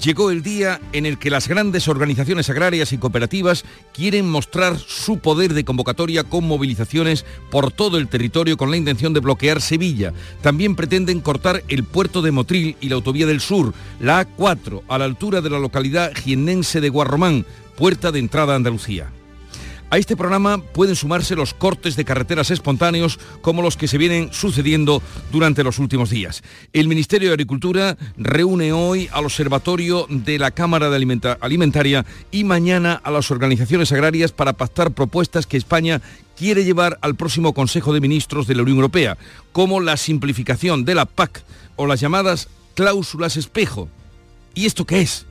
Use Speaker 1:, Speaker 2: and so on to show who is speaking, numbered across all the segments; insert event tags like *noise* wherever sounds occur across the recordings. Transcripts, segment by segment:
Speaker 1: llegó el día en el que las grandes organizaciones agrarias y cooperativas quieren mostrar su poder de convocatoria con movilizaciones por todo el territorio con la intención de bloquear Sevilla. También pretenden cortar el puerto de Motril y la autovía del sur, la A4, a la altura de la localidad jiennense de Guarromán, puerta de entrada a Andalucía. A este programa pueden sumarse los cortes de carreteras espontáneos como los que se vienen sucediendo durante los últimos días. El Ministerio de Agricultura reúne hoy al Observatorio de la Cámara de Alimentaria y mañana a las organizaciones agrarias para pactar propuestas que España quiere llevar al próximo Consejo de Ministros de la Unión Europea, como la simplificación de la PAC o las llamadas cláusulas espejo. ¿Y esto qué es?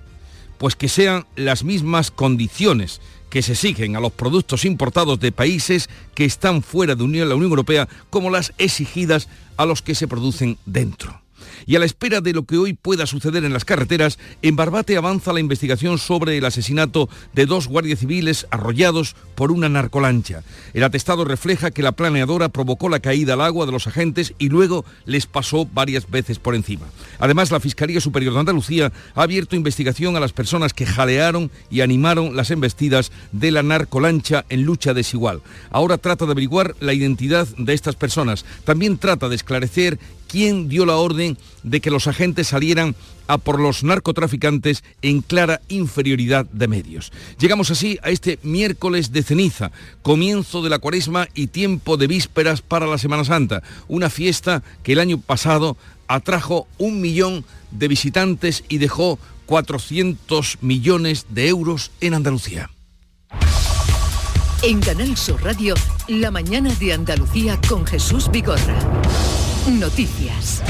Speaker 1: Pues que sean las mismas condiciones que se exigen a los productos importados de países que están fuera de la Unión Europea como las exigidas a los que se producen dentro. Y a la espera de lo que hoy pueda suceder en las carreteras, en Barbate avanza la investigación sobre el asesinato de dos guardias civiles arrollados por una narcolancha. El atestado refleja que la planeadora provocó la caída al agua de los agentes y luego les pasó varias veces por encima. Además, la Fiscalía Superior de Andalucía ha abierto investigación a las personas que jalearon y animaron las embestidas de la narcolancha en lucha desigual. Ahora trata de averiguar la identidad de estas personas. También trata de esclarecer quién dio la orden de que los agentes salieran a por los narcotraficantes en clara inferioridad de medios. Llegamos así a este miércoles de ceniza, comienzo de la cuaresma y tiempo de vísperas para la Semana Santa, una fiesta que el año pasado atrajo un millón de visitantes y dejó 400 millones de euros en Andalucía.
Speaker 2: En Canal Sur Radio, la mañana de Andalucía con Jesús Vigorra. Noticias.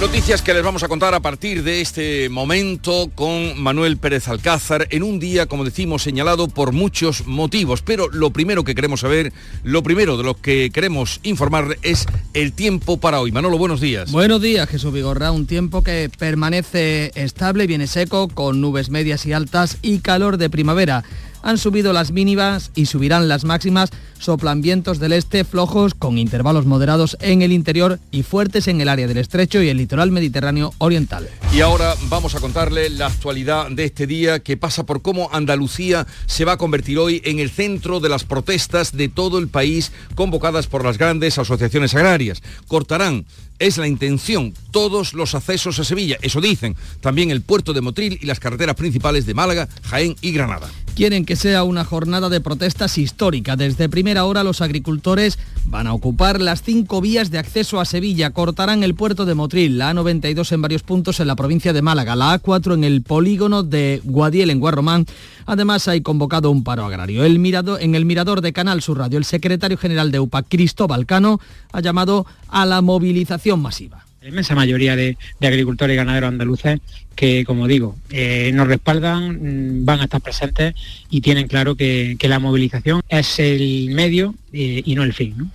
Speaker 1: Noticias que les vamos a contar a partir de este momento con Manuel Pérez Alcázar en un día, como decimos, señalado por muchos motivos. Pero lo primero que queremos saber, lo primero de lo que queremos informar es el tiempo para hoy. Manolo, buenos días.
Speaker 3: Buenos días, Jesús Vigorra. Un tiempo que permanece estable, viene seco, con nubes medias y altas y calor de primavera han subido las mínimas y subirán las máximas. Soplan vientos del este flojos con intervalos moderados en el interior y fuertes en el área del estrecho y el litoral mediterráneo oriental.
Speaker 1: Y ahora vamos a contarle la actualidad de este día que pasa por cómo Andalucía se va a convertir hoy en el centro de las protestas de todo el país convocadas por las grandes asociaciones agrarias. Cortarán es la intención todos los accesos a Sevilla, eso dicen también el puerto de Motril y las carreteras principales de Málaga, Jaén y Granada.
Speaker 3: Quieren que sea una jornada de protestas histórica. Desde primera hora los agricultores van a ocupar las cinco vías de acceso a Sevilla, cortarán el puerto de Motril, la A92 en varios puntos en la provincia de Málaga, la A4 en el polígono de Guadiel en Guarromán. Además hay convocado un paro agrario. El mirado, en el mirador de Canal Sur Radio, el secretario general de UPA, Cristóbal Cano, ha llamado a la movilización masiva.
Speaker 4: La inmensa mayoría de, agricultores y ganaderos andaluces que, como digo, eh, nos respaldan, mm, van a estar presentes y tienen claro que, la movilización es el medio eh, y no el fin.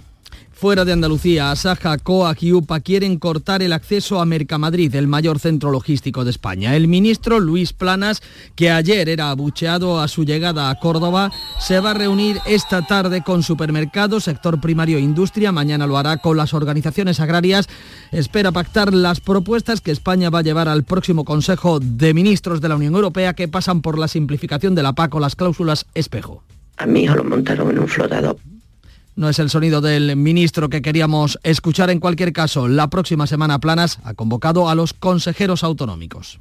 Speaker 3: Fuera de Andalucía, Asaja, COAC y quieren cortar el acceso a Mercamadrid, el mayor centro logístico de España. El ministro Luis Planas, que ayer era abucheado a su llegada a Córdoba, se va a reunir esta tarde con supermercados, sector primario e industria. Mañana lo hará con las organizaciones agrarias. Espera pactar las propuestas que España va a llevar al próximo Consejo de Ministros de la Unión Europea que pasan por la simplificación de la PAC o las cláusulas espejo.
Speaker 5: A hijo lo montaron en un flotador
Speaker 3: no es el sonido del ministro que queríamos escuchar. En cualquier caso, la próxima semana Planas ha convocado a los consejeros autonómicos.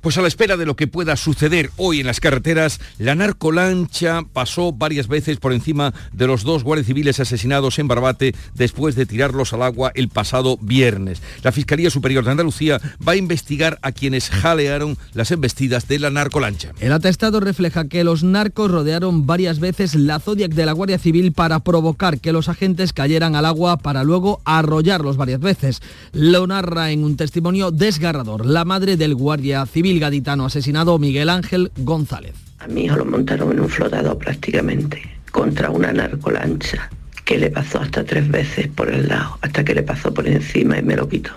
Speaker 1: Pues a la espera de lo que pueda suceder hoy en las carreteras, la narcolancha pasó varias veces por encima de los dos guardias civiles asesinados en Barbate después de tirarlos al agua el pasado viernes. La Fiscalía Superior de Andalucía va a investigar a quienes jalearon las embestidas de la narcolancha.
Speaker 3: El atestado refleja que los narcos rodearon varias veces la Zodiac de la Guardia Civil para provocar que los agentes cayeran al agua para luego arrollarlos varias veces. Lo narra en un testimonio desgarrador la madre del guardia civil gaditano asesinado Miguel Ángel González.
Speaker 5: A mi hijo lo montaron en un flotador prácticamente contra una narcolancha que le pasó hasta tres veces por el lado, hasta que le pasó por encima y me lo quitó.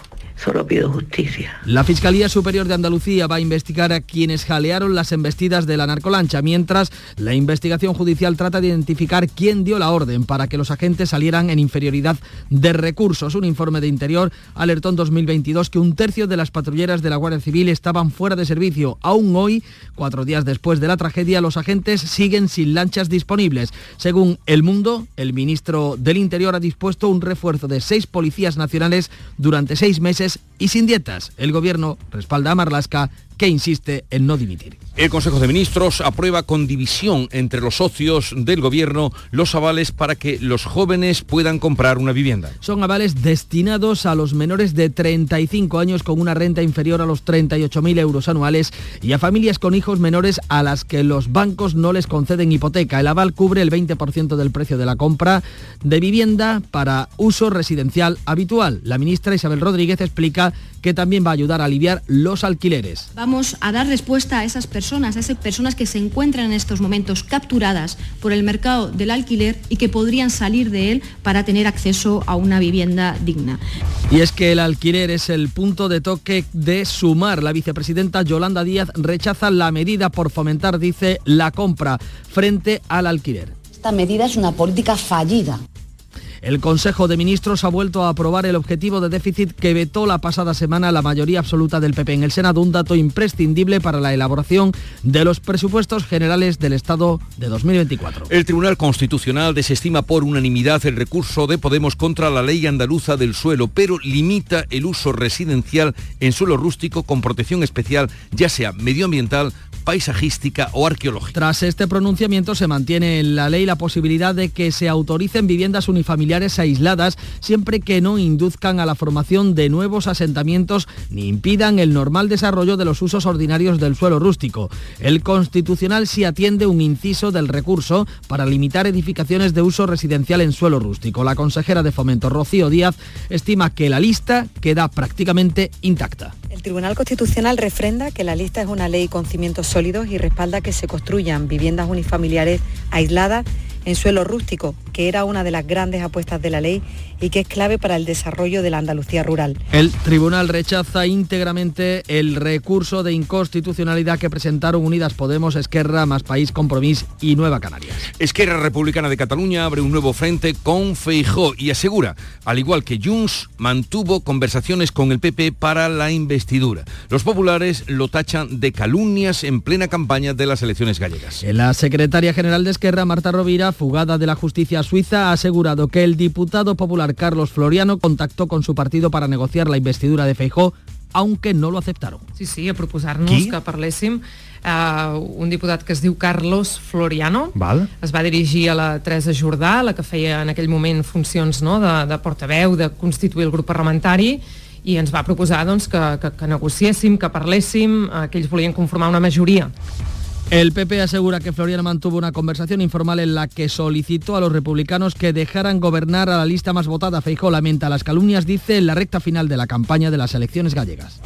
Speaker 5: Solo pido justicia.
Speaker 3: La Fiscalía Superior de Andalucía va a investigar a quienes jalearon las embestidas de la narcolancha, mientras la investigación judicial trata de identificar quién dio la orden para que los agentes salieran en inferioridad de recursos. Un informe de Interior alertó en 2022 que un tercio de las patrulleras de la Guardia Civil estaban fuera de servicio. Aún hoy, cuatro días después de la tragedia, los agentes siguen sin lanchas disponibles. Según El Mundo, el ministro del Interior ha dispuesto un refuerzo de seis policías nacionales durante seis meses y sin dietas. El gobierno respalda a Marlasca que insiste en no dimitir.
Speaker 1: El Consejo de Ministros aprueba con división entre los socios del Gobierno los avales para que los jóvenes puedan comprar una vivienda.
Speaker 3: Son avales destinados a los menores de 35 años con una renta inferior a los 38.000 euros anuales y a familias con hijos menores a las que los bancos no les conceden hipoteca. El aval cubre el 20% del precio de la compra de vivienda para uso residencial habitual. La ministra Isabel Rodríguez explica que también va a ayudar a aliviar los alquileres.
Speaker 6: Vamos a dar respuesta a esas personas, a esas personas que se encuentran en estos momentos capturadas por el mercado del alquiler y que podrían salir de él para tener acceso a una vivienda digna.
Speaker 3: Y es que el alquiler es el punto de toque de sumar. La vicepresidenta Yolanda Díaz rechaza la medida por fomentar, dice, la compra frente al alquiler.
Speaker 7: Esta medida es una política fallida
Speaker 3: el Consejo de Ministros ha vuelto a aprobar el objetivo de déficit que vetó la pasada semana la mayoría absoluta del PP en el Senado, un dato imprescindible para la elaboración de los presupuestos generales del Estado de 2024.
Speaker 1: El Tribunal Constitucional desestima por unanimidad el recurso de Podemos contra la ley andaluza del suelo, pero limita el uso residencial en suelo rústico con protección especial, ya sea medioambiental paisajística o arqueológica.
Speaker 3: Tras este pronunciamiento se mantiene en la ley la posibilidad de que se autoricen viviendas unifamiliares aisladas siempre que no induzcan a la formación de nuevos asentamientos ni impidan el normal desarrollo de los usos ordinarios del suelo rústico. El Constitucional sí atiende un inciso del recurso para limitar edificaciones de uso residencial en suelo rústico. La consejera de Fomento, Rocío Díaz, estima que la lista queda prácticamente intacta.
Speaker 8: El Tribunal Constitucional refrenda que la lista es una ley con cimientos sólidos y respalda que se construyan viviendas unifamiliares aisladas en suelo rústico, que era una de las grandes apuestas de la ley y que es clave para el desarrollo de la Andalucía rural.
Speaker 3: El tribunal rechaza íntegramente el recurso de inconstitucionalidad que presentaron Unidas Podemos, Esquerra, Más País, Compromís y Nueva Canarias.
Speaker 1: Esquerra Republicana de Cataluña abre un nuevo frente con Feijó y asegura, al igual que Junts, mantuvo conversaciones con el PP para la investidura. Los populares lo tachan de calumnias en plena campaña de las elecciones gallegas.
Speaker 3: La secretaria general de Esquerra, Marta Rovira, fugada de la justicia suiza, ha asegurado que el diputado popular Carlos Floriano contactó con su partido para negociar la investidura de Feijó, aunque no lo aceptaron.
Speaker 9: Sí, sí, a proposar-nos que parléssim uh, un diputat que es diu Carlos Floriano
Speaker 3: Val.
Speaker 9: es va dirigir a la Teresa Jordà, la que feia en aquell moment funcions no, de, de portaveu, de constituir el grup parlamentari i ens va proposar doncs, que, que, que negociéssim, que parléssim, uh, que ells volien conformar una majoria
Speaker 3: El PP asegura que Floriano mantuvo una conversación informal en la que solicitó a los republicanos que dejaran gobernar a la lista más votada. Feijó lamenta las calumnias, dice, en la recta final de la campaña de las elecciones gallegas.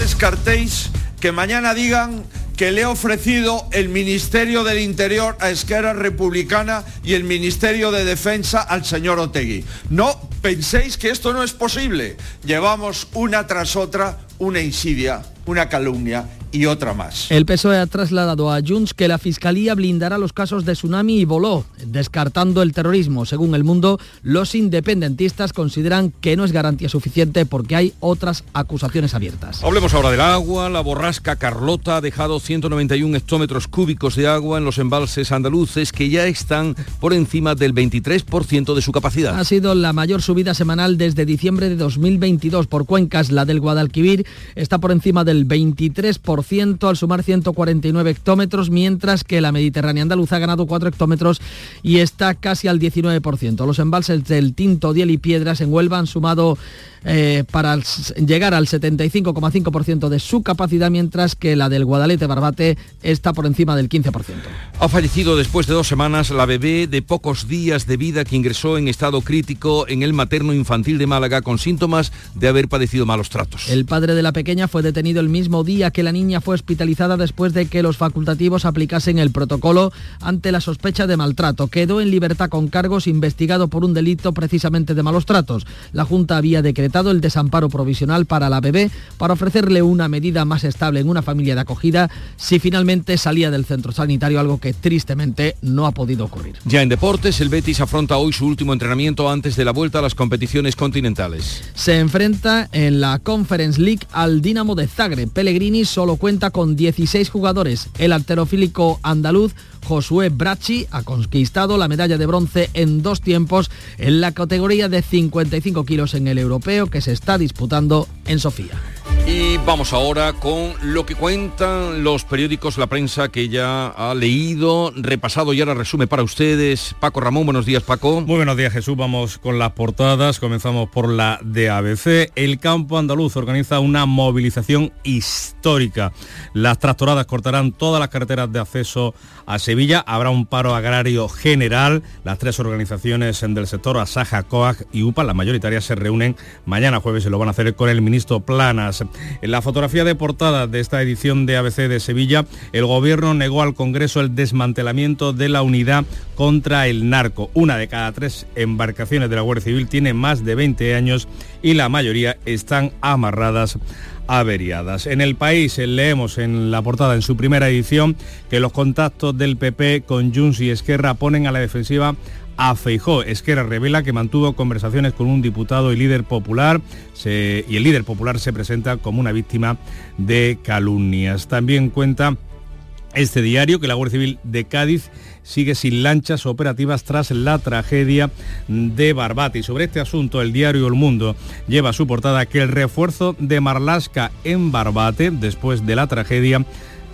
Speaker 10: Descartéis que mañana digan que le he ofrecido el Ministerio del Interior a Esquerra Republicana y el Ministerio de Defensa al señor Otegui. No penséis que esto no es posible. Llevamos una tras otra una insidia, una calumnia y otra más.
Speaker 3: El PSOE ha trasladado a Junts que la Fiscalía blindará los casos de Tsunami y Voló, descartando el terrorismo. Según El Mundo, los independentistas consideran que no es garantía suficiente porque hay otras acusaciones abiertas.
Speaker 1: Hablemos ahora del agua. La borrasca Carlota ha dejado 191 hectómetros cúbicos de agua en los embalses andaluces que ya están por encima del 23% de su capacidad.
Speaker 3: Ha sido la mayor subida semanal desde diciembre de 2022 por cuencas. La del Guadalquivir está por encima del 23% al sumar 149 hectómetros, mientras que la Mediterránea andaluza ha ganado 4 hectómetros y está casi al 19%. Los embalses del Tinto, Diel y Piedras en Huelva han sumado eh, para llegar al 75,5% de su capacidad, mientras que la del Guadalete Barbate está por encima del 15%.
Speaker 1: Ha fallecido después de dos semanas la bebé de pocos días de vida que ingresó en estado crítico en el materno infantil de Málaga con síntomas de haber padecido malos tratos.
Speaker 3: El padre de la pequeña fue detenido el mismo día que la niña niña fue hospitalizada después de que los facultativos aplicasen el protocolo ante la sospecha de maltrato. Quedó en libertad con cargos investigado por un delito precisamente de malos tratos. La Junta había decretado el desamparo provisional para la bebé para ofrecerle una medida más estable en una familia de acogida si finalmente salía del centro sanitario, algo que tristemente no ha podido ocurrir.
Speaker 1: Ya en deportes, el Betis afronta hoy su último entrenamiento antes de la vuelta a las competiciones continentales.
Speaker 3: Se enfrenta en la Conference League al Dinamo de Zagreb. Pellegrini solo cuenta con 16 jugadores. El alterofílico andaluz Josué Bracci ha conquistado la medalla de bronce en dos tiempos en la categoría de 55 kilos en el europeo que se está disputando en Sofía.
Speaker 1: Y vamos ahora con lo que cuentan los periódicos, la prensa que ya ha leído, repasado y ahora resume para ustedes. Paco Ramón, buenos días Paco.
Speaker 11: Muy buenos días Jesús, vamos con las portadas, comenzamos por la de ABC. El campo andaluz organiza una movilización histórica. Las tractoradas cortarán todas las carreteras de acceso a Sevilla. Habrá un paro agrario general. Las tres organizaciones del sector, Asaja, COAG y UPA, las mayoritarias, se reúnen mañana jueves y lo van a hacer con el ministro Planas. En la fotografía de portada de esta edición de ABC de Sevilla, el gobierno negó al Congreso el desmantelamiento de la unidad contra el narco. Una de cada tres embarcaciones de la Guardia Civil tiene más de 20 años y la mayoría están amarradas averiadas. En el país leemos en la portada en su primera edición que los contactos del PP con Junts y Esquerra ponen a la defensiva a Feijó. Esquerra revela que mantuvo conversaciones con un diputado y líder popular y el líder popular se presenta como una víctima de calumnias. También cuenta este diario que la Guardia Civil de Cádiz sigue sin lanchas operativas tras la tragedia de Barbate. Y sobre este asunto, el diario El Mundo lleva a su portada que el refuerzo de Marlasca en Barbate, después de la tragedia,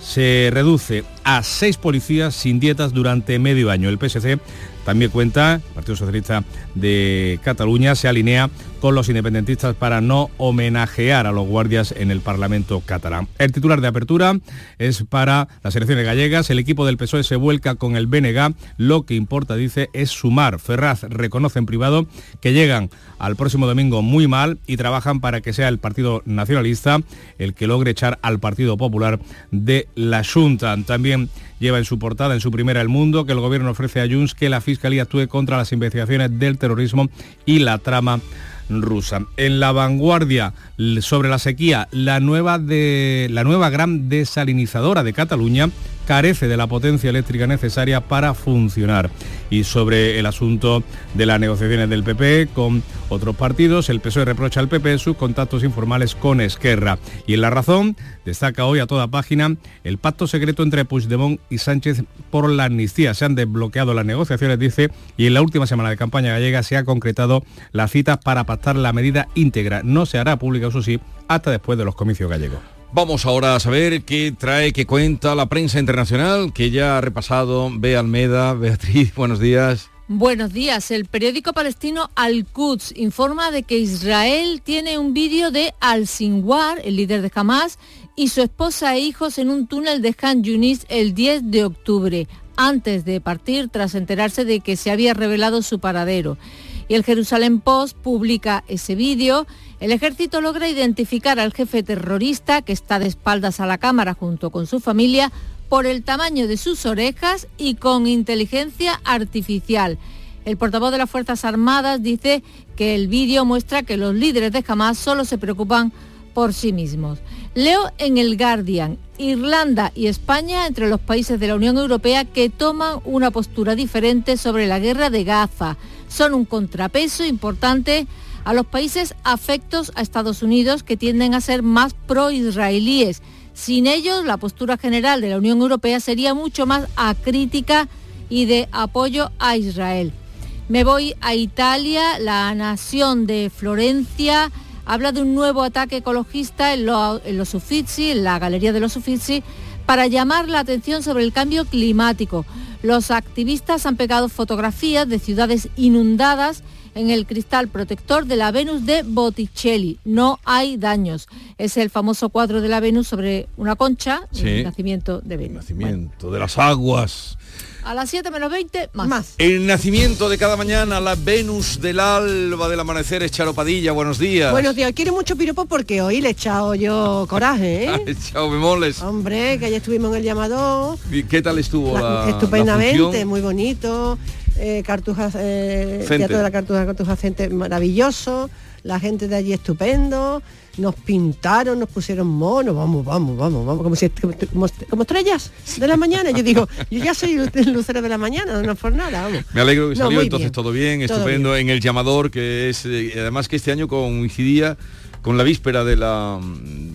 Speaker 11: se reduce a seis policías sin dietas durante medio año. El PSC también cuenta, el Partido Socialista de Cataluña se alinea con los independentistas para no homenajear a los guardias en el Parlamento catalán. El titular de apertura es para las elecciones gallegas. El equipo del PSOE se vuelca con el BNG. Lo que importa, dice, es sumar. Ferraz reconoce en privado que llegan al próximo domingo muy mal y trabajan para que sea el Partido Nacionalista el que logre echar al Partido Popular de la Junta. También lleva en su portada, en su primera El Mundo, que el gobierno ofrece a Junts que la Fiscalía actúe contra las investigaciones del terrorismo y la trama rusa. En la vanguardia sobre la sequía, la nueva, de, la nueva gran desalinizadora de Cataluña carece de la potencia eléctrica necesaria para funcionar. Y sobre el asunto de las negociaciones del PP con otros partidos, el PSOE reprocha al PP sus contactos informales con Esquerra. Y en La Razón destaca hoy a toda página el pacto secreto entre Puigdemont y Sánchez por la amnistía. Se han desbloqueado las negociaciones, dice, y en la última semana de campaña gallega se ha concretado la cita para pactar la medida íntegra. No se hará pública, eso sí, hasta después de los comicios gallegos.
Speaker 1: Vamos ahora a saber qué trae, qué cuenta la prensa internacional, que ya ha repasado Bea Almeda. *laughs* Beatriz, buenos días.
Speaker 12: Buenos días. El periódico palestino Al-Quds informa de que Israel tiene un vídeo de Al-Sinwar, el líder de Hamas, y su esposa e hijos en un túnel de Han Yunis el 10 de octubre, antes de partir tras enterarse de que se había revelado su paradero. Y el Jerusalén Post publica ese vídeo el ejército logra identificar al jefe terrorista que está de espaldas a la cámara junto con su familia por el tamaño de sus orejas y con inteligencia artificial. El portavoz de las Fuerzas Armadas dice que el vídeo muestra que los líderes de Hamas solo se preocupan por sí mismos. Leo en el Guardian, Irlanda y España entre los países de la Unión Europea que toman una postura diferente sobre la guerra de Gaza. Son un contrapeso importante a los países afectos a Estados Unidos que tienden a ser más pro-israelíes. Sin ellos, la postura general de la Unión Europea sería mucho más acrítica y de apoyo a Israel. Me voy a Italia, la nación de Florencia habla de un nuevo ataque ecologista en, los Uffizi, en la Galería de los Uffizi, para llamar la atención sobre el cambio climático. Los activistas han pegado fotografías de ciudades inundadas en el cristal protector de la Venus de Botticelli. No hay daños. Es el famoso cuadro de la Venus sobre una concha, el nacimiento de Venus.
Speaker 1: nacimiento de las aguas.
Speaker 13: A las 7 menos 20, más.
Speaker 1: El nacimiento de cada mañana, la Venus del alba del amanecer es Charopadilla. Buenos días.
Speaker 14: Buenos días. Quiere mucho piropo porque hoy le he echado yo coraje, ¿eh? *laughs*
Speaker 1: Chao, bemoles.
Speaker 14: Hombre, que ayer estuvimos en el llamador.
Speaker 1: ¿Y ¿Qué tal estuvo la,
Speaker 14: Estupendamente,
Speaker 1: la
Speaker 14: muy bonito. Eh, Cartujas, eh. Teatro de la Cartuja, Cartuja Cente, maravilloso. La gente de allí estupendo. Nos pintaron, nos pusieron monos, vamos, vamos, vamos, vamos, como, si, como, como- estrellas de la mañana. Yo digo, yo ya soy lu- lucero de la mañana, no es por nada, vamos.
Speaker 1: Me alegro que salió entonces
Speaker 14: bien.
Speaker 1: todo bien,
Speaker 14: Todo
Speaker 1: estupendo
Speaker 14: bien.
Speaker 1: en el llamador, que es eh, además que este año coincidía con la víspera de la,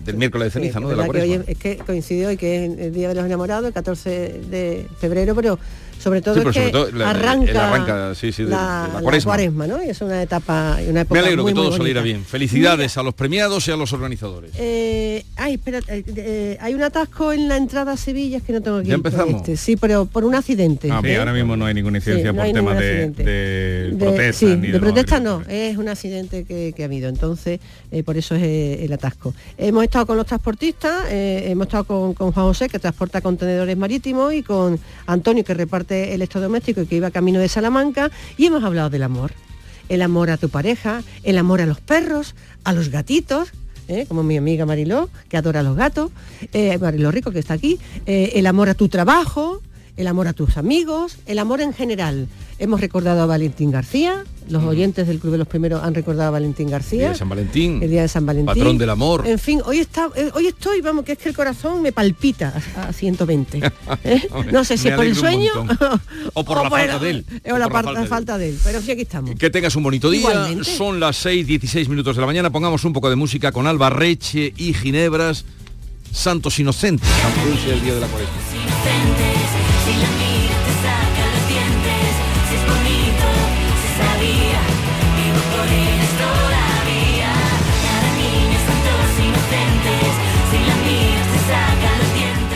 Speaker 1: del miércoles de ceniza,
Speaker 14: Sí,
Speaker 1: ¿no?
Speaker 14: es
Speaker 1: De la
Speaker 14: que hoy
Speaker 1: cuaresma.
Speaker 14: es que coincidió hoy que es el Día de los Enamorados, el 14 de febrero, pero sobre todo
Speaker 1: Sí,
Speaker 14: es
Speaker 1: pero sobre
Speaker 14: que
Speaker 1: todo la-
Speaker 14: arranca,
Speaker 1: el arranca, sí, sí, de-
Speaker 14: la,
Speaker 1: de la
Speaker 14: la
Speaker 1: cuaresma.
Speaker 14: ¿no? Y es una etapa, una época
Speaker 1: Me alegro
Speaker 14: muy,
Speaker 1: que todo saliera bien. Felicidades a los premiados y a los organizadores.
Speaker 14: Eh, ay, espera, eh, eh, hay un atasco en la entrada a Sevilla, es que no tengo aquí.
Speaker 11: ¿Ya empezamos?
Speaker 14: este, sí, pero por un accidente.
Speaker 11: Ah,
Speaker 14: ¿eh?
Speaker 11: ahora mismo no hay ninguna incidencia
Speaker 14: no
Speaker 11: por
Speaker 14: hay
Speaker 11: tema
Speaker 14: ningún
Speaker 11: de,
Speaker 14: accidente.
Speaker 11: de
Speaker 14: De-
Speaker 11: protesta.
Speaker 14: sí,
Speaker 11: ni
Speaker 14: de,
Speaker 11: de
Speaker 14: protesta no, es un accidente que, que ha habido, entonces eh, por eso es eh, el atasco. Hemos estado con los transportistas, eh, hemos estado con, con Juan José, que transporta contenedores marítimos, y con Antonio, que reparte electrodoméstico y que iba camino de Salamanca, y hemos hablado del amor. El amor a tu pareja, el amor a los perros, a los gatitos, ¿eh? como mi amiga Mariló, que adora a los gatos, eh, Mariló Rico, que está aquí, eh, el amor a tu trabajo, el amor a tus amigos, el amor en general. Hemos recordado a Valentín García, los oyentes del Club de los Primeros han recordado a Valentín García.
Speaker 1: Día de San Valentín.
Speaker 14: El día de San Valentín.
Speaker 1: Patrón del amor.
Speaker 14: En fin, hoy está, eh, hoy estoy, vamos, que es que el corazón me palpita a, a 120. *laughs* ¿eh? No sé si es por el sueño. *laughs*
Speaker 1: O por la falta de él.
Speaker 14: O, la,
Speaker 1: por falta de él.
Speaker 14: falta de él. Pero sí, aquí estamos.
Speaker 1: Que tengas un bonito día.
Speaker 14: Igualmente.
Speaker 1: Son las 6, 16 minutos de la mañana. Pongamos un poco de música con Alba Reche y Ginebras. Santos Inocentes. El día de la cuaresma.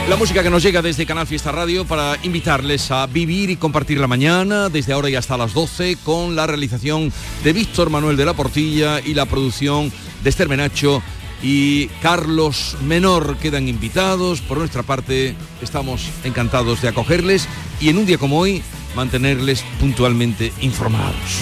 Speaker 15: La
Speaker 1: música que nos llega desde Canal Fiesta Radio para invitarles a vivir y compartir la mañana desde ahora y hasta las 12 con la realización de Víctor Manuel de la Portilla y la producción de Esther Menacho y Carlos Menor quedan invitados. Por nuestra parte estamos encantados de acogerles y en un día como hoy mantenerles puntualmente informados.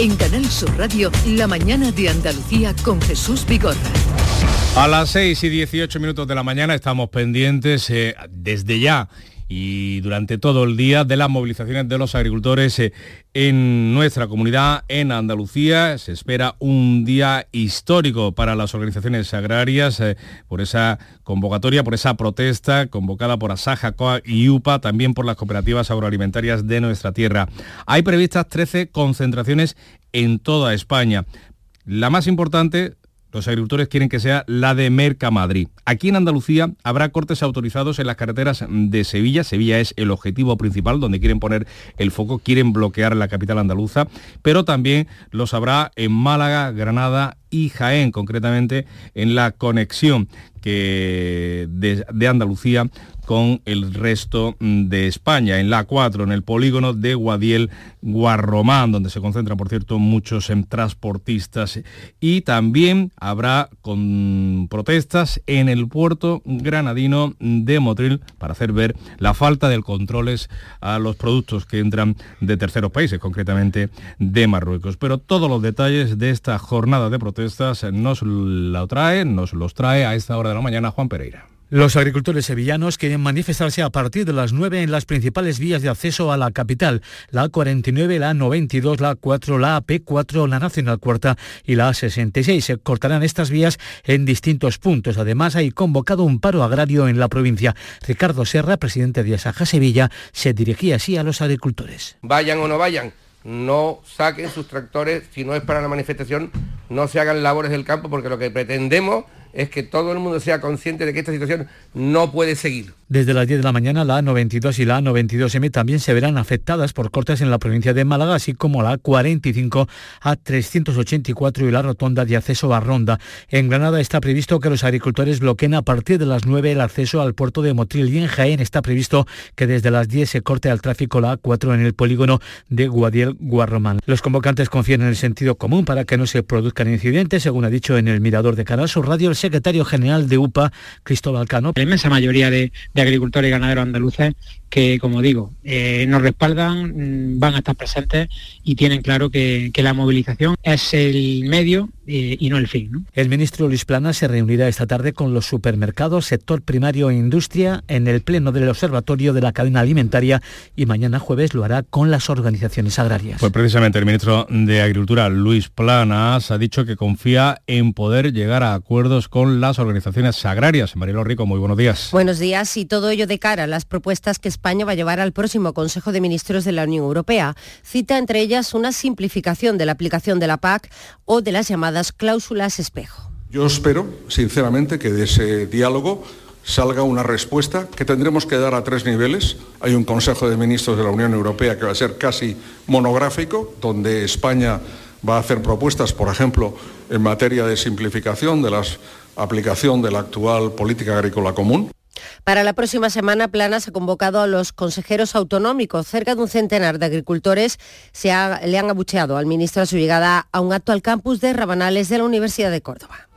Speaker 2: En Canal Sur Radio, la mañana de Andalucía con Jesús Vigorra.
Speaker 11: A las 6 y 18 minutos de la mañana estamos pendientes eh, desde ya y durante todo el día de las movilizaciones de los agricultores eh, en nuestra comunidad, en Andalucía. Se espera un día histórico para las organizaciones agrarias eh, por esa convocatoria, por esa protesta convocada por Asaja, COA y UPA, también por las cooperativas agroalimentarias de nuestra tierra. Hay previstas 13 concentraciones en toda España. La más importante los agricultores quieren que sea la de Mercamadrid. Aquí en Andalucía habrá cortes autorizados en las carreteras de Sevilla. Sevilla es el objetivo principal donde quieren poner el foco, quieren bloquear la capital andaluza, pero también los habrá en Málaga, Granada y Jaén, concretamente en la conexión que de Andalucía con el resto de España. En la 4, en el polígono de Guadiel Guarromán, donde se concentran, por cierto, muchos em, transportistas. Y también habrá con protestas en el puerto granadino de Motril para hacer ver la falta de controles a los productos que entran de terceros países, concretamente de Marruecos. Pero todos los detalles de esta jornada de protestas nos lo trae, nos los trae a esta hora de la mañana Juan Pereira.
Speaker 16: Los agricultores sevillanos quieren manifestarse a partir de las 9 en las principales vías de acceso a la capital, la A49, la A92, la A4, la AP4, la Nacional Cuarta y la A66. Se cortarán estas vías en distintos puntos. Además, hay convocado un paro agrario en la provincia. Ricardo Serra, presidente de Asaja Sevilla, se dirigía así a los agricultores.
Speaker 17: Vayan o no vayan, no saquen sus tractores, si no es para la manifestación, no se hagan labores del campo, porque lo que pretendemos es que todo el mundo sea consciente de que esta situación no puede seguir.
Speaker 16: Desde las 10 de la mañana la A92 y la A92M también se verán afectadas por cortes en la provincia de Málaga, así como la A45, A384 y la rotonda de acceso a Ronda. En Granada está previsto que los agricultores bloqueen a partir de las 9 el acceso al puerto de Motril y en Jaén está previsto que desde las 10 se corte al tráfico la A4 en el polígono de Guadiel Guarromán. Los convocantes confían en el sentido común para que no se produzcan incidentes, según ha dicho en el Mirador de Canal Sur Radio el secretario general de UPA, Cristóbal Cano.
Speaker 4: La inmensa mayoría de, de agricultores y ganaderos andaluces que, como digo, eh, nos respaldan, mm, van a estar presentes y tienen claro que, que la movilización es el medio eh, y no el fin. ¿no?
Speaker 16: El ministro Luis Plana se reunirá esta tarde con los supermercados, sector primario e industria en el pleno del Observatorio de la Cadena Alimentaria y mañana jueves lo hará con las organizaciones agrarias.
Speaker 11: Pues precisamente el ministro de Agricultura, Luis Planas, ha dicho que confía en poder llegar a acuerdos con las organizaciones agrarias. Marielo Rico, muy buenos días.
Speaker 18: Buenos días y todo ello de cara a las propuestas que España va a llevar al próximo Consejo de Ministros de la Unión Europea. Cita entre ellas una simplificación de la aplicación de la PAC o de las llamadas cláusulas espejo.
Speaker 19: Yo espero, sinceramente, que de ese diálogo salga una respuesta que tendremos que dar a tres niveles. Hay un Consejo de Ministros de la Unión Europea que va a ser casi monográfico, donde España va a hacer propuestas, por ejemplo, en materia de simplificación de la aplicación de la actual política agrícola común.
Speaker 18: Para la próxima semana, Planas ha convocado a los consejeros autonómicos. Cerca de un centenar de agricultores se le han abucheado al ministro a su llegada a un acto al campus de Rabanales de la Universidad de Córdoba.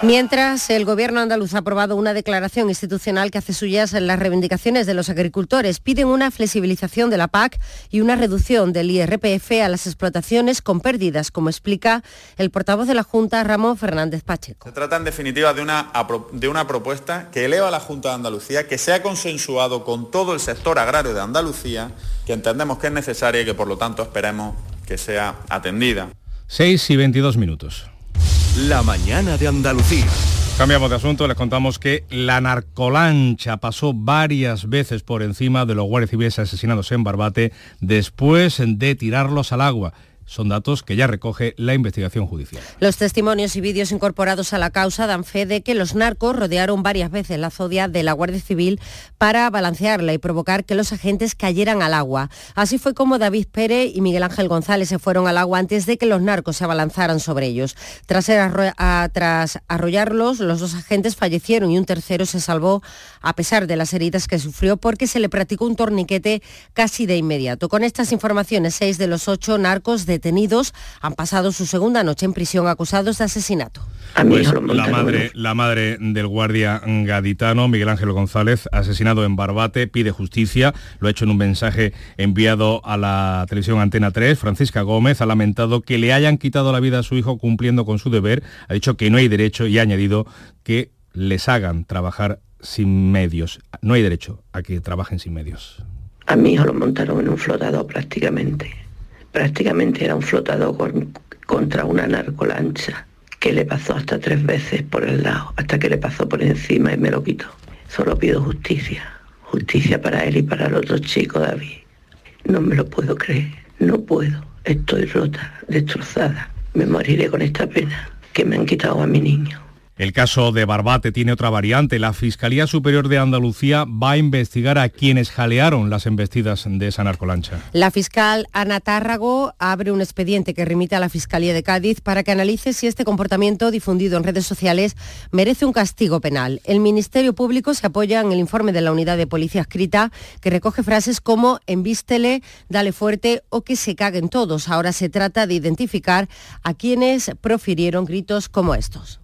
Speaker 18: Mientras, el Gobierno andaluz ha aprobado una declaración institucional que hace suyas las reivindicaciones de los agricultores. Piden una flexibilización de la PAC y una reducción del IRPF a las explotaciones con pérdidas, como explica el portavoz de la Junta, Ramón Fernández Pacheco.
Speaker 20: Se trata en definitiva de una, de una propuesta que eleva a la Junta de Andalucía, que se ha consensuado con todo el sector agrario de Andalucía, que entendemos que es necesaria y que por lo tanto esperemos que sea atendida.
Speaker 11: 6 y 22 minutos.
Speaker 21: La mañana de Andalucía.
Speaker 11: Cambiamos de asunto, les contamos que la narcolancha pasó varias veces por encima de los guardias asesinados en Barbate después de tirarlos al agua. Son datos que ya recoge la investigación judicial.
Speaker 18: Los testimonios y vídeos incorporados a la causa dan fe de que los narcos rodearon varias veces la zodia de la Guardia Civil para balancearla y provocar que los agentes cayeran al agua. Así fue como David Pérez y Miguel Ángel González se fueron al agua antes de que los narcos se abalanzaran sobre ellos. Tras, arro- arrollarlos, los dos agentes fallecieron y un tercero se salvó a pesar de las heridas que sufrió porque se le practicó un torniquete casi de inmediato. Con estas informaciones, seis de los ocho narcos detenidos han pasado su segunda noche en prisión acusados de asesinato.
Speaker 11: Pues la madre, la madre del guardia gaditano, Miguel Ángel González, asesinado en Barbate, pide justicia. Lo ha hecho en un mensaje enviado a la televisión Antena 3. Francisca Gómez ha lamentado que le hayan quitado la vida a su hijo cumpliendo con su deber. Ha dicho que no hay derecho y ha añadido que les hagan trabajar sin medios. No hay derecho a que trabajen sin medios.
Speaker 5: A mi hijo lo montaron en un flotador prácticamente. Prácticamente era un flotador con- contra una narcolancha que le pasó hasta tres veces por el lado, hasta que le pasó por encima y me lo quitó. Solo pido justicia, justicia para él y para el otro chico David. No me lo puedo creer, no puedo. Estoy rota, destrozada. Me moriré con esta pena que me han quitado a mi niño.
Speaker 11: El caso de Barbate tiene otra variante. La Fiscalía Superior de Andalucía va a investigar a quienes jalearon las embestidas de esa narcolancha.
Speaker 18: La fiscal Ana Tárrago abre un expediente que remite a la Fiscalía de Cádiz para que analice si este comportamiento difundido en redes sociales merece un castigo penal. El Ministerio Público se apoya en el informe de la Unidad de Policía escrita que recoge frases como envístele, dale fuerte o que se caguen todos. Ahora se trata de identificar a quienes profirieron gritos como estos.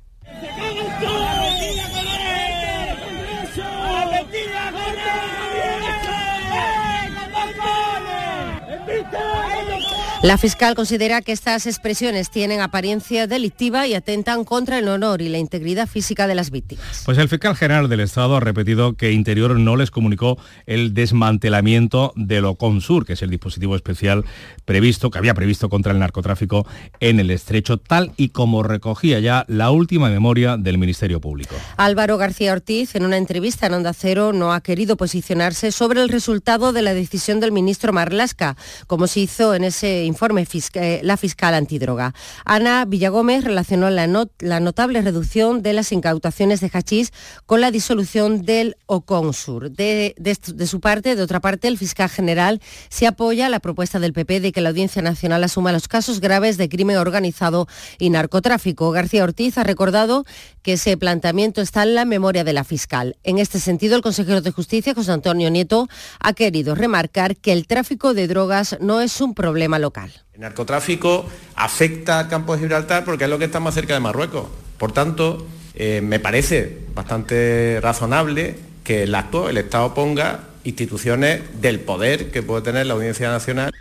Speaker 18: La fiscal considera que estas expresiones tienen apariencia delictiva y atentan contra el honor y la integridad física de las víctimas.
Speaker 11: Pues el fiscal general del Estado ha repetido que Interior no les comunicó el desmantelamiento del Oconsur, que es el dispositivo especial previsto, que había previsto contra el narcotráfico en el estrecho, tal y como recogía ya la última memoria del Ministerio Público.
Speaker 18: Álvaro García Ortiz, en una entrevista en Onda Cero, no ha querido posicionarse sobre el resultado de la decisión del ministro Marlasca, como se hizo en ese informe eh, la fiscal antidroga. Ana Villagómez relacionó la, not- la notable reducción de las incautaciones de hachís con la disolución del Oconsur. De, de su parte, de otra parte, el fiscal general se apoya a la propuesta del PP de que la Audiencia Nacional asuma los casos graves de crimen organizado y narcotráfico. García Ortiz ha recordado que ese planteamiento está en la memoria de la fiscal. En este sentido, el consejero de Justicia, José Antonio Nieto, ha querido remarcar que el tráfico de drogas no es un problema local.
Speaker 22: El narcotráfico afecta al campo de Gibraltar porque es lo que está más cerca de Marruecos. Por tanto, eh, me parece bastante razonable que el acto, el Estado ponga instituciones del poder que puede tener la Audiencia Nacional.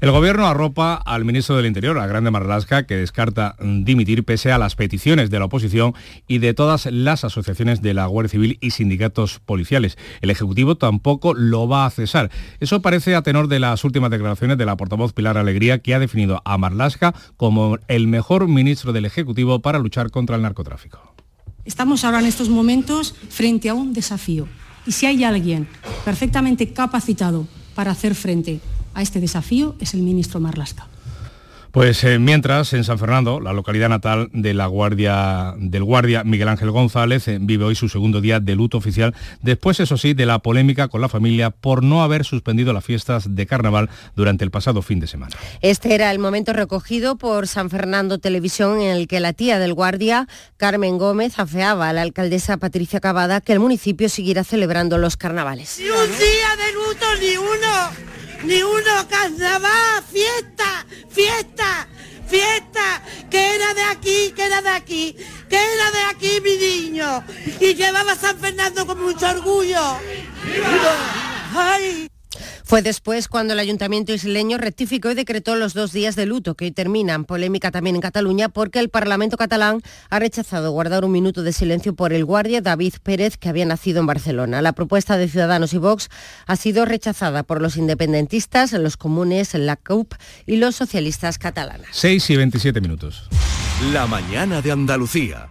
Speaker 11: El gobierno arropa al ministro del Interior, a Grande Marlasca, que descarta dimitir pese a las peticiones de la oposición y de todas las asociaciones de la Guardia Civil y sindicatos policiales. El Ejecutivo tampoco lo va a cesar. Eso parece a tenor de las últimas declaraciones de la portavoz Pilar Alegría, que ha definido a Marlasca como el mejor ministro del Ejecutivo para luchar contra el narcotráfico.
Speaker 23: Estamos ahora en estos momentos frente a un desafío. Y si hay alguien perfectamente capacitado para hacer frente a este desafío, es el ministro Marlasca.
Speaker 11: Pues eh, mientras en San Fernando, la localidad natal de la guardia, del guardia Miguel Ángel González, eh, vive hoy su segundo día de luto oficial, después, eso sí, de la polémica con la familia por no haber suspendido las fiestas de carnaval durante el pasado fin de semana.
Speaker 18: Este era el momento recogido por San Fernando Televisión en el que la tía del guardia, Carmen Gómez, afeaba a la alcaldesa Patricia Cavada que el municipio siguiera celebrando los carnavales.
Speaker 24: Ni un día de luto, ni uno, ni uno, carnaval, fiesta, fiesta, fiesta, que era de aquí, que era de aquí, que era de aquí mi niño, y llevaba a San Fernando con mucho orgullo. ¡Ay!
Speaker 18: Fue después cuando el ayuntamiento isleño rectificó y decretó los dos días de luto que hoy terminan. Polémica también en Cataluña porque el Parlamento catalán ha rechazado guardar un minuto de silencio por el guardia David Pérez que había nacido en Barcelona. La propuesta de Ciudadanos y Vox ha sido rechazada por los independentistas, los comunes, la CUP y los socialistas catalanas.
Speaker 11: 6 y 27 minutos.
Speaker 21: La mañana de Andalucía.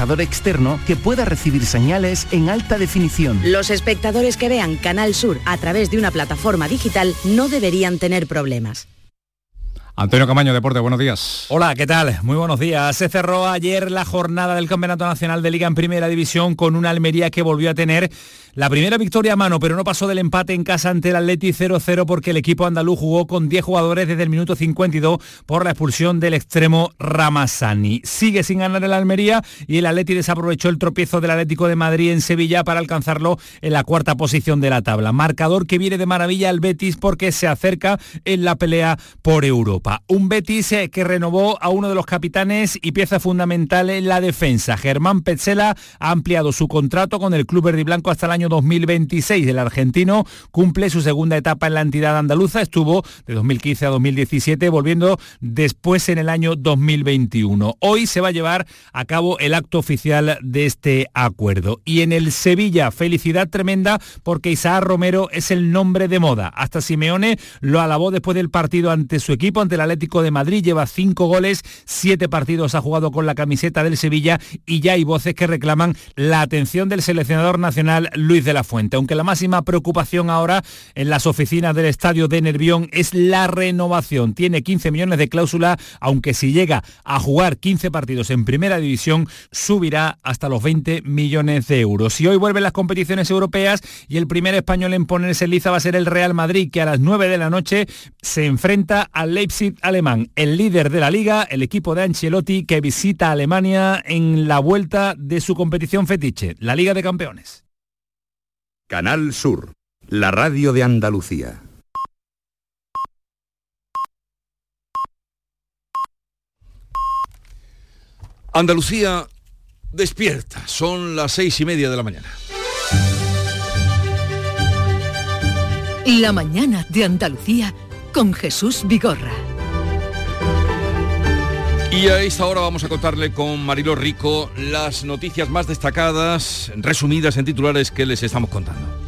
Speaker 25: externo que pueda recibir señales en alta definición.
Speaker 26: Los espectadores que vean Canal Sur a través de una plataforma digital no deberían tener problemas.
Speaker 11: Antonio Camaño, Deporte, buenos días.
Speaker 27: Hola, ¿qué tal? Muy buenos días. Se cerró ayer la jornada del Campeonato Nacional de Liga en Primera División con una Almería que volvió a tener la primera victoria a mano, pero no pasó del empate en casa ante el Atleti 0-0 porque el equipo andaluz jugó con 10 jugadores desde el minuto 52 por la expulsión del extremo Ramazani. Sigue sin ganar el Almería y el Atleti desaprovechó el tropiezo del Atlético de Madrid en Sevilla para alcanzarlo en la cuarta posición de la tabla. Marcador que viene de maravilla al Betis porque se acerca en la pelea por Europa. Un Betis eh, que renovó a uno de los capitanes y pieza fundamental en la defensa. Germán Petzela ha ampliado su contrato con el club verde y blanco hasta el año año 2026. El argentino cumple su segunda etapa en la entidad andaluza, estuvo de 2015 a 2017, volviendo después en el año 2021. Hoy se va a llevar a cabo el acto oficial de este acuerdo. Y en el Sevilla, felicidad tremenda porque Isaac Romero es el nombre de moda. Hasta Simeone lo alabó después del partido ante su equipo, el Atlético de Madrid. Lleva cinco goles, siete partidos ha jugado con la camiseta del Sevilla y ya hay voces que reclaman la atención del seleccionador nacional Luis de la Fuente. Aunque la máxima preocupación ahora en las oficinas del estadio de Nervión es la renovación. Tiene 15 millones de cláusula, aunque si llega a jugar 15 partidos en primera división, subirá hasta los 20 millones de euros. Y hoy vuelven las competiciones europeas y el primer español en ponerse liza va a ser el Real Madrid, que a las 9 de la noche se enfrenta al Leipzig alemán, el líder de la liga, el equipo de Ancelotti, que visita Alemania en la vuelta de su competición fetiche, la Liga de Campeones.
Speaker 28: Canal Sur, la radio de Andalucía.
Speaker 1: Andalucía despierta, son las seis y media de la mañana.
Speaker 2: La mañana de Andalucía con Jesús Vigorra.
Speaker 1: Y a esta hora vamos a contarle con Marilo Rico las noticias más destacadas, resumidas en titulares que les estamos contando.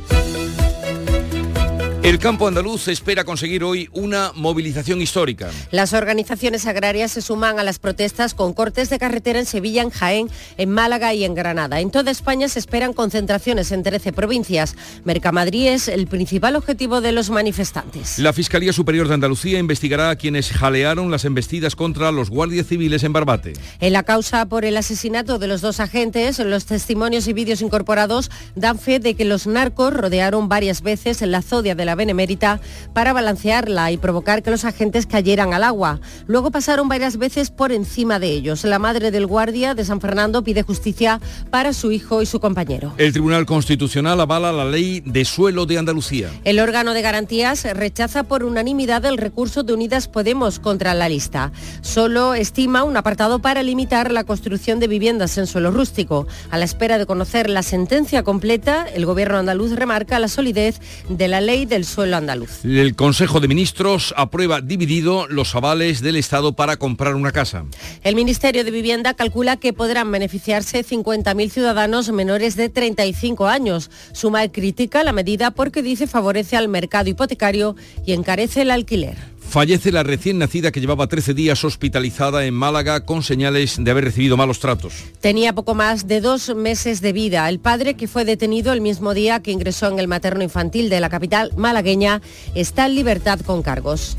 Speaker 1: El campo andaluz espera conseguir hoy una movilización histórica.
Speaker 18: Las organizaciones agrarias se suman a las protestas con cortes de carretera en Sevilla, en Jaén, en Málaga y en Granada. En toda España se esperan concentraciones en 13 provincias. Mercamadrid es el principal objetivo de los manifestantes.
Speaker 1: La Fiscalía Superior de Andalucía investigará a quienes jalearon las embestidas contra los guardias civiles en Barbate.
Speaker 18: En la causa por el asesinato de los dos agentes, los testimonios y vídeos incorporados dan fe de que los narcos rodearon varias veces en la zodia de la Benemérita para balancearla y provocar que los agentes cayeran al agua. Luego pasaron varias veces por encima de ellos. La madre del guardia de San Fernando pide justicia para su hijo y su compañero.
Speaker 1: El Tribunal Constitucional avala la ley de suelo de Andalucía.
Speaker 18: El órgano de garantías rechaza por unanimidad el recurso de Unidas Podemos contra la lista. Solo estima un apartado para limitar la construcción de viviendas en suelo rústico. A la espera de conocer la sentencia completa, el gobierno andaluz remarca la solidez de la ley del suelo andaluz.
Speaker 1: El Consejo de Ministros aprueba dividido los avales del Estado para comprar una casa.
Speaker 18: El Ministerio de Vivienda calcula que podrán beneficiarse 50.000 ciudadanos menores de 35 años. Suma critica la medida porque dice favorece al mercado hipotecario y encarece el alquiler.
Speaker 1: Fallece la recién nacida que llevaba 13 días hospitalizada en Málaga con señales de haber recibido malos tratos.
Speaker 18: Tenía poco más de dos meses de vida. El padre, que fue detenido el mismo día que ingresó en el materno infantil de la capital malagueña, está en libertad con cargos.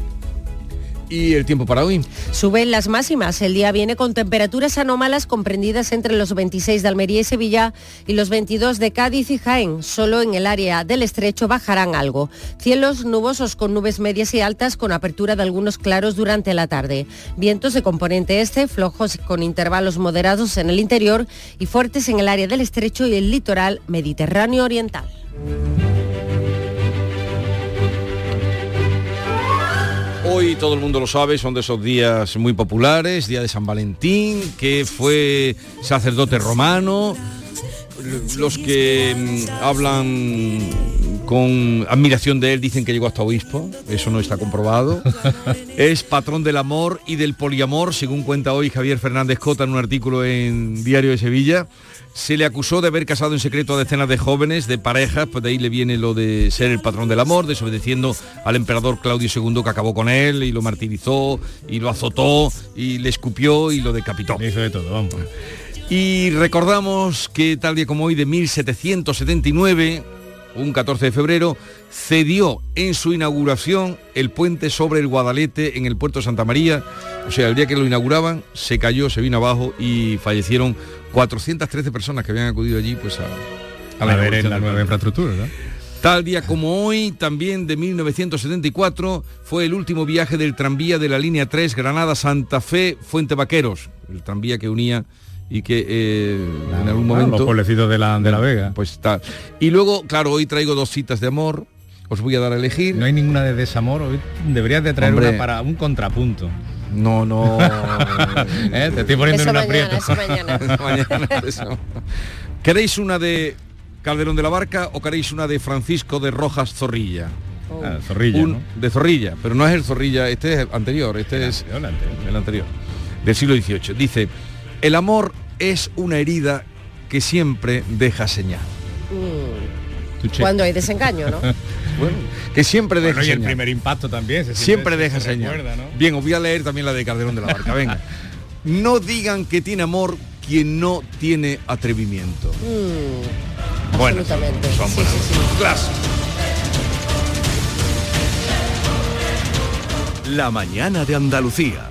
Speaker 1: ¿Y el tiempo para hoy?
Speaker 18: Suben las máximas. El día viene con temperaturas anómalas comprendidas entre los 26 de Almería y Sevilla y los 22 de Cádiz y Jaén. Solo en el área del estrecho bajarán algo. Cielos nubosos con nubes medias y altas con apertura de algunos claros durante la tarde. Vientos de componente este, flojos con intervalos moderados en el interior y fuertes en el área del estrecho y el litoral mediterráneo oriental.
Speaker 1: Hoy todo el mundo lo sabe, son de esos días muy populares, día de San Valentín, que fue sacerdote romano, los que mm, hablan con admiración de él dicen que llegó hasta obispo, eso no está comprobado. *laughs* es patrón del amor y del poliamor, según cuenta hoy Javier Fernández Cota en un artículo en Diario de Sevilla. Se le acusó de haber casado en secreto a decenas de jóvenes, de parejas, pues de ahí le viene lo de ser el patrón del amor, desobedeciendo al emperador Claudio II que acabó con él y lo martirizó y lo azotó y le escupió y lo decapitó.
Speaker 11: Hizo de todo, vamos.
Speaker 1: Y recordamos que tal día como hoy de 1779, un 14 de febrero, cedió en su inauguración el puente sobre el Guadalete en el puerto de Santa María. O sea, el día que lo inauguraban se cayó, se vino abajo y fallecieron 413 personas que habían acudido allí pues a,
Speaker 11: A ver en la nueva infraestructura, ¿no?
Speaker 1: Tal día como hoy, también de 1974, fue el último viaje del tranvía de la línea 3 Granada-Santa Fe, Fuente Vaqueros, el tranvía que unía y que eh, en algún
Speaker 11: Ah,
Speaker 1: momento...
Speaker 11: los pueblecitos de la, de la Vega.
Speaker 1: Pues está. Y luego, claro, hoy traigo dos citas de amor, os voy a dar a elegir.
Speaker 11: No hay ninguna de desamor, hoy deberías de traer
Speaker 1: Hombre.
Speaker 11: una para un contrapunto.
Speaker 1: No, no. *laughs*
Speaker 11: ¿Eh? Te estoy poniendo
Speaker 18: Eso
Speaker 11: en un
Speaker 18: mañana,
Speaker 11: aprieto.
Speaker 18: eso mañana. *laughs*
Speaker 1: Mañana, eso. ¿Queréis una de Calderón de la Barca o queréis una de Francisco de Rojas Zorrilla?
Speaker 11: Ah, Zorrilla,
Speaker 1: Un-
Speaker 11: ¿no?
Speaker 1: De Zorrilla, pero no es el Zorrilla, este es anterior, este es el anterior, del siglo XVIII. Dice, el amor es una herida que siempre deja señal.
Speaker 18: Mm. Cuando hay desengaño, ¿no? *laughs*
Speaker 1: Bueno, que siempre deja
Speaker 11: Bueno, y el
Speaker 1: señal.
Speaker 11: primer impacto también. se-
Speaker 1: Siempre
Speaker 11: se-
Speaker 1: deja
Speaker 11: se
Speaker 1: señal.
Speaker 11: recuerda, ¿no?
Speaker 1: Bien, os voy a leer también la de Calderón de la Barca. Venga. *laughs* No digan que tiene amor quien no tiene atrevimiento.
Speaker 18: Mm,
Speaker 1: Bueno,
Speaker 18: absolutamente.
Speaker 1: son
Speaker 18: Sí,
Speaker 1: buenas.
Speaker 18: sí, sí.
Speaker 29: La mañana de Andalucía.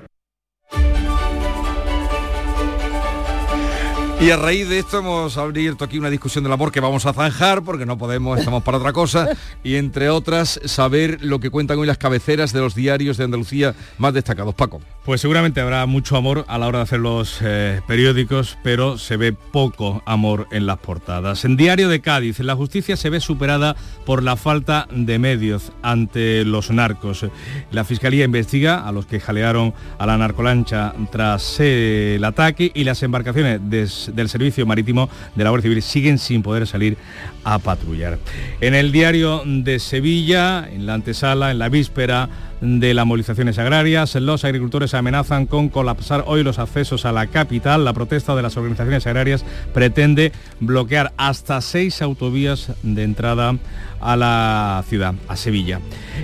Speaker 1: Y a raíz de esto hemos abierto aquí una discusión del amor que vamos a zanjar porque no podemos, estamos para otra cosa. *laughs* Y entre otras, saber lo que cuentan hoy las cabeceras de los diarios de Andalucía más destacados. Paco.
Speaker 11: Pues seguramente habrá mucho amor a la hora de hacer los eh, periódicos, pero se ve poco amor en las portadas. En Diario de Cádiz, la justicia se ve superada por la falta de medios ante los narcos. La Fiscalía investiga a los que jalearon a la narcolancha tras el ataque y las embarcaciones del Servicio Marítimo de la Guardia Civil siguen sin poder salir a patrullar. En el Diario de Sevilla, en la antesala, en la víspera de las movilizaciones agrarias. Los agricultores amenazan con colapsar hoy los accesos a la capital. La protesta de las organizaciones agrarias pretende bloquear hasta seis autovías de entrada a la ciudad, a Sevilla.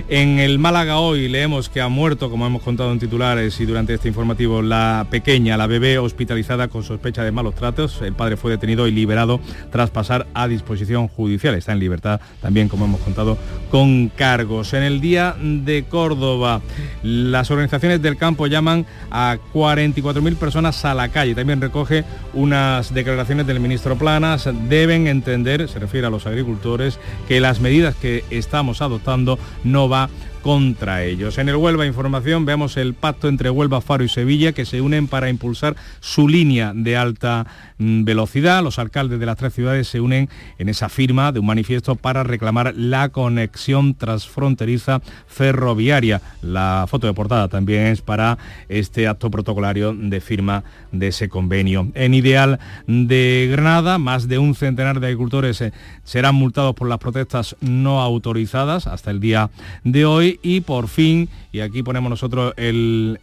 Speaker 11: En el Málaga hoy leemos que ha muerto, como hemos contado en titulares y durante este informativo, la pequeña, la bebé hospitalizada con sospecha de malos tratos. El padre fue detenido y liberado tras pasar a disposición judicial. Está en libertad también, como hemos contado, con cargos. En el día de Córdoba, las organizaciones del campo llaman a 44.000 personas a la calle. También recoge unas declaraciones del ministro Planas. Deben entender, se refiere a los agricultores, que las medidas que estamos adoptando no va En el Huelva Información vemos el pacto entre Huelva, Faro y Sevilla que se unen para impulsar su línea de alta mm, velocidad. Los alcaldes de las tres ciudades se unen en esa firma de un manifiesto para reclamar la conexión transfronteriza ferroviaria. La foto de portada también es para este acto protocolario de firma de ese convenio. En Ideal de Granada, más de un centenar de agricultores eh, serán multados por las protestas no autorizadas hasta el día de hoy y por fin, y aquí ponemos nosotros el,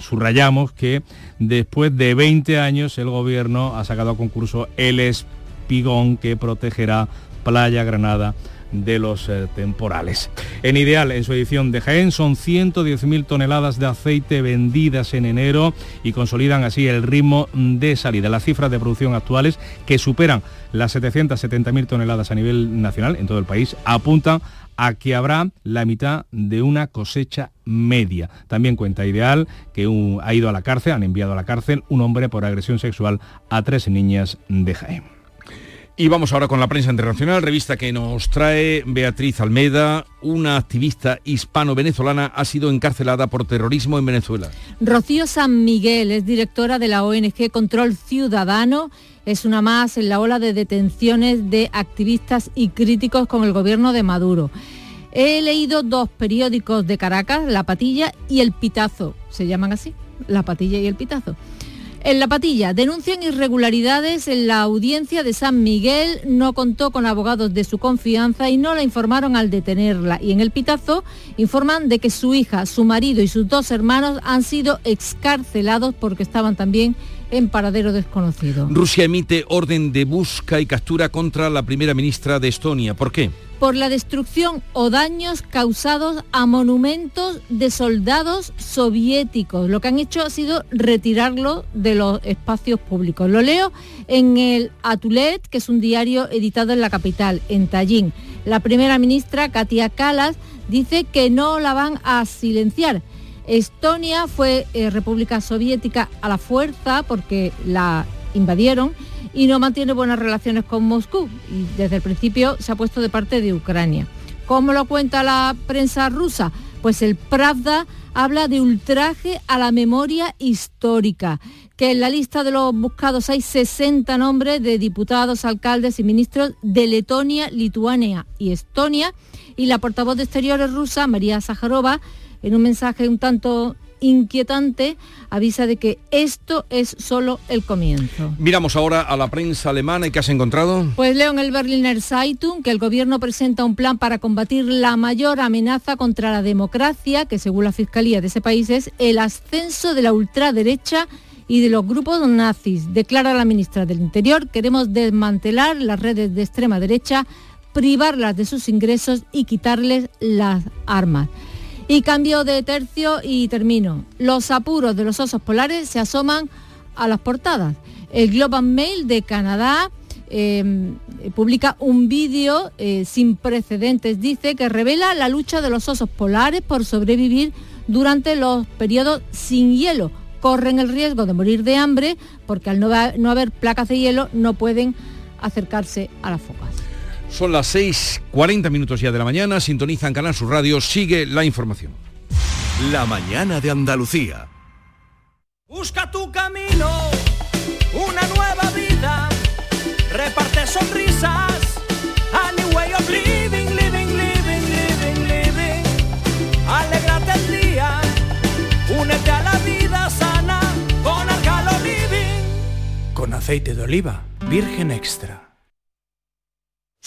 Speaker 11: subrayamos que después de 20 años el gobierno ha sacado a concurso el espigón que protegerá Playa Granada de los eh, temporales. En Ideal, en su edición de Jaén, son 110.000 toneladas de aceite vendidas en enero y consolidan así el ritmo de salida. Las cifras de producción actuales, que superan las 770.000 toneladas a nivel nacional en todo el país, apuntan a que habrá la mitad de una cosecha media. También cuenta Ideal que ha ido a la cárcel, han enviado a la cárcel un hombre por agresión sexual a tres niñas de Jaén.
Speaker 1: Y vamos ahora con la prensa internacional, revista que nos trae Beatriz Almeida, una activista hispano-venezolana ha sido encarcelada por terrorismo en Venezuela.
Speaker 12: Rocío San Miguel es directora de la ONG Control Ciudadano. Es una más en la ola de detenciones de activistas y críticos con el gobierno de Maduro. He leído dos periódicos de Caracas, La Patilla y El Pitazo. Se llaman así, La Patilla y El Pitazo. En La Patilla denuncian irregularidades en la audiencia de San Miguel, no contó con abogados de su confianza y no la informaron al detenerla. Y en El Pitazo informan de que su hija, su marido y sus dos hermanos han sido excarcelados porque estaban también en paradero desconocido.
Speaker 1: Rusia emite orden de busca y captura contra la primera ministra de Estonia. ¿Por qué?
Speaker 12: por la destrucción o daños causados a monumentos de soldados soviéticos. Lo que han hecho ha sido retirarlo de los espacios públicos. Lo leo en el Atulet, que es un diario editado en la capital, en Tallinn. La primera ministra, Katia Kalas, dice que no la van a silenciar. Estonia fue eh, República Soviética a la fuerza porque la invadieron y no mantiene buenas relaciones con Moscú y desde el principio se ha puesto de parte de Ucrania. ¿Cómo lo cuenta la prensa rusa? Pues el Pravda habla de ultraje a la memoria histórica, que en la lista de los buscados hay 60 nombres de diputados, alcaldes y ministros de Letonia, Lituania y Estonia, y la portavoz de Exteriores rusa, María Zaharova, en un mensaje un tanto inquietante, avisa de que esto es solo el comienzo.
Speaker 30: Miramos ahora a la prensa alemana y qué has encontrado.
Speaker 12: Pues leo en el Berliner Zeitung que el gobierno presenta un plan para combatir la mayor amenaza contra la democracia, que según la Fiscalía de ese país es el ascenso de la ultraderecha y de los grupos nazis. Declara la ministra del Interior, queremos desmantelar las redes de extrema derecha, privarlas de sus ingresos y quitarles las armas. Y cambio de tercio y termino. Los apuros de los osos polares se asoman a las portadas. El Global Mail de Canadá eh, publica un vídeo eh, sin precedentes, dice, que revela la lucha de los osos polares por sobrevivir durante los periodos sin hielo. Corren el riesgo de morir de hambre porque al no haber placas de hielo no pueden acercarse a las focas.
Speaker 30: Son las 6.40 minutos ya de la mañana, sintonizan Canal Sur Radio, sigue la información.
Speaker 29: La mañana de Andalucía.
Speaker 31: Busca tu camino, una nueva vida, reparte sonrisas, a new way of living, living, living, living, living. Alégrate el día, únete a la vida sana con Arcalo Living.
Speaker 25: Con aceite de oliva, virgen extra.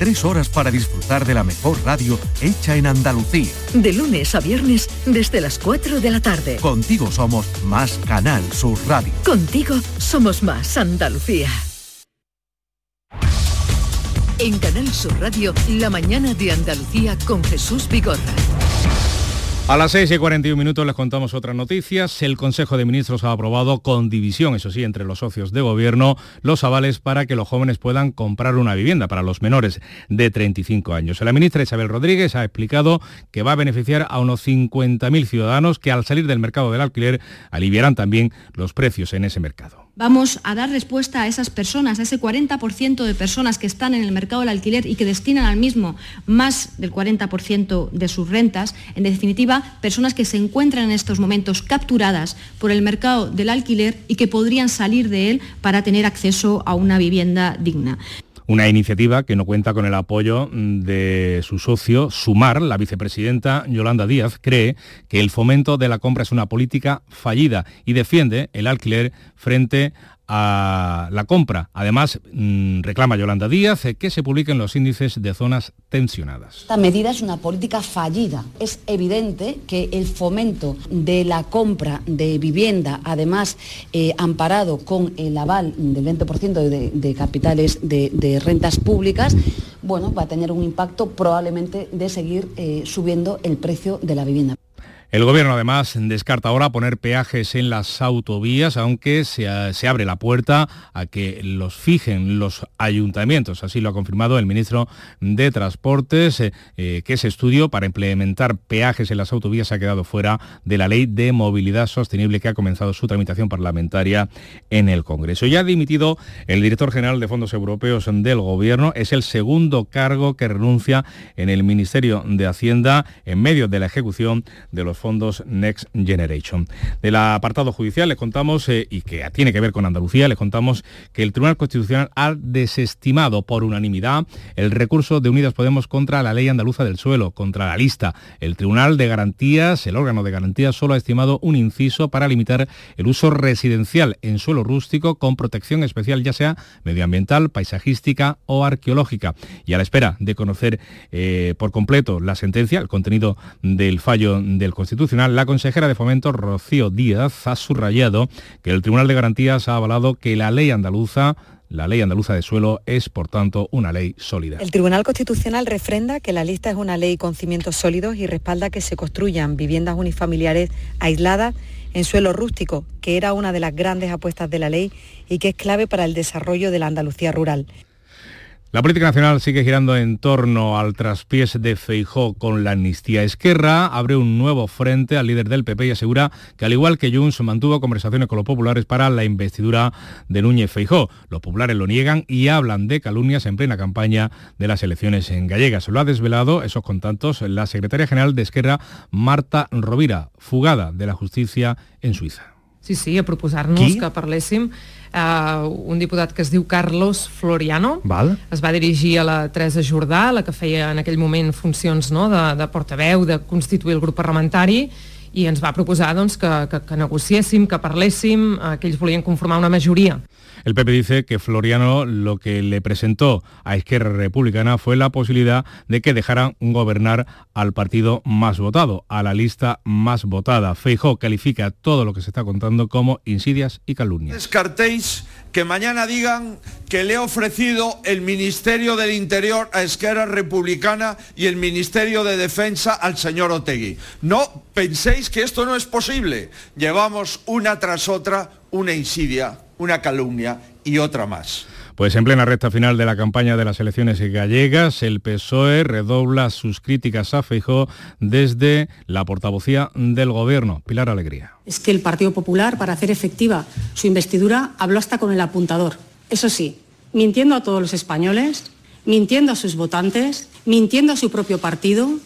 Speaker 29: Tres horas para disfrutar de la mejor radio hecha en Andalucía.
Speaker 2: De lunes a viernes desde las 4 de la tarde.
Speaker 29: Contigo somos más Canal Sur Radio.
Speaker 2: Contigo somos más Andalucía. En Canal Sur Radio, la mañana de Andalucía con Jesús Vigorra.
Speaker 11: A las 6 y 41 minutos les contamos otras noticias. El Consejo de Ministros ha aprobado con división, eso sí, entre los socios de gobierno, los avales para que los jóvenes puedan comprar una vivienda para los menores de 35 años. La ministra Isabel Rodríguez ha explicado que va a beneficiar a unos 50.000 ciudadanos que al salir del mercado del alquiler aliviarán también los precios en ese mercado
Speaker 32: vamos a dar respuesta a esas personas, a ese 40% de personas que están en el mercado del alquiler y que destinan al mismo más del 40% de sus rentas, en definitiva, personas que se encuentran en estos momentos capturadas por el mercado del alquiler y que podrían salir de él para tener acceso a una vivienda digna.
Speaker 11: Una iniciativa que no cuenta con el apoyo de su socio Sumar. La vicepresidenta Yolanda Díaz cree que el fomento de la compra es una política fallida y defiende el alquiler frente a la compra. Además, mm, reclama Yolanda Díaz eh, que se publiquen los índices de zonas tensionadas.
Speaker 33: Esta medida es una política fallida. Es evidente que el fomento de la compra de vivienda, además eh, amparado con el aval del 20% de, capitales de, rentas públicas, bueno, va a tener un impacto probablemente de seguir eh, subiendo el precio de la vivienda.
Speaker 11: El gobierno además descarta ahora poner peajes en las autovías, aunque se, abre la puerta a que los fijen los ayuntamientos. Así lo ha confirmado el ministro de Transportes, eh, eh, que ese estudio para implementar peajes en las autovías ha quedado fuera de la ley de movilidad sostenible que ha comenzado su tramitación parlamentaria en el Congreso. Ya ha dimitido el director general de Fondos Europeos del Gobierno. Es el segundo cargo que renuncia en el Ministerio de Hacienda en medio de la ejecución de los fondos Next Generation. Del apartado judicial les contamos, eh, y que tiene que ver con Andalucía, les contamos que el Tribunal Constitucional ha desestimado por unanimidad el recurso de Unidas Podemos contra la ley andaluza del suelo, contra la lista. El Tribunal de Garantías, el órgano de garantías, solo ha estimado un inciso para limitar el uso residencial en suelo rústico con protección especial, ya sea medioambiental, paisajística o arqueológica. Y a la espera de conocer eh, por completo la sentencia, el contenido del fallo del Constitucional, la consejera de Fomento, Rocío Díaz, ha subrayado que el Tribunal de Garantías ha avalado que la ley andaluza la ley andaluza de suelo es, por tanto, una ley sólida.
Speaker 34: El Tribunal Constitucional refrenda que la lista es una ley con cimientos sólidos y respalda que se construyan viviendas unifamiliares aisladas en suelo rústico, que era una de las grandes apuestas de la ley y que es clave para el desarrollo de la Andalucía rural.
Speaker 11: La política nacional sigue girando en torno al traspiés de Feijó con la amnistía. Esquerra abre un nuevo frente al líder del PP y asegura que al igual que Junts mantuvo conversaciones con los populares para la investidura de Núñez Feijó. Los populares lo niegan y hablan de calumnias en plena campaña de las elecciones en gallegas. Lo ha desvelado esos contactos la secretaria general de Esquerra, Marta Rovira, fugada de la justicia en Suiza.
Speaker 4: Sí, sí, a proposar-nos que parléssim. Uh, un diputat que es diu Carlos Floriano
Speaker 11: Val.
Speaker 4: es va dirigir a la Teresa Jordà, la que feia en aquell moment funcions no, de, de portaveu, de constituir el grup parlamentari, i ens va proposar doncs, que, que, que negociéssim, que parléssim, uh, que ells volien conformar una majoria.
Speaker 11: El PP dice que Floriano lo que le presentó a Izquierda Republicana fue la posibilidad de que dejaran gobernar al partido más votado, a la lista más votada. Feijó califica todo lo que se está contando como insidias y calumnias.
Speaker 35: Descartéis que mañana digan que le he ofrecido el Ministerio del Interior a Esquerra Republicana y el Ministerio de Defensa al señor Otegui. No penséis que esto no es posible. Llevamos una tras otra una insidia una calumnia y otra más.
Speaker 11: Pues en plena recta final de la campaña de las elecciones gallegas, el PSOE redobla sus críticas a Feijó desde la portavocía del gobierno. Pilar Alegría.
Speaker 23: Es que el Partido Popular, para hacer efectiva su investidura, habló hasta con el apuntador. Eso sí, mintiendo a todos los españoles, mintiendo a sus votantes, mintiendo a su propio partido,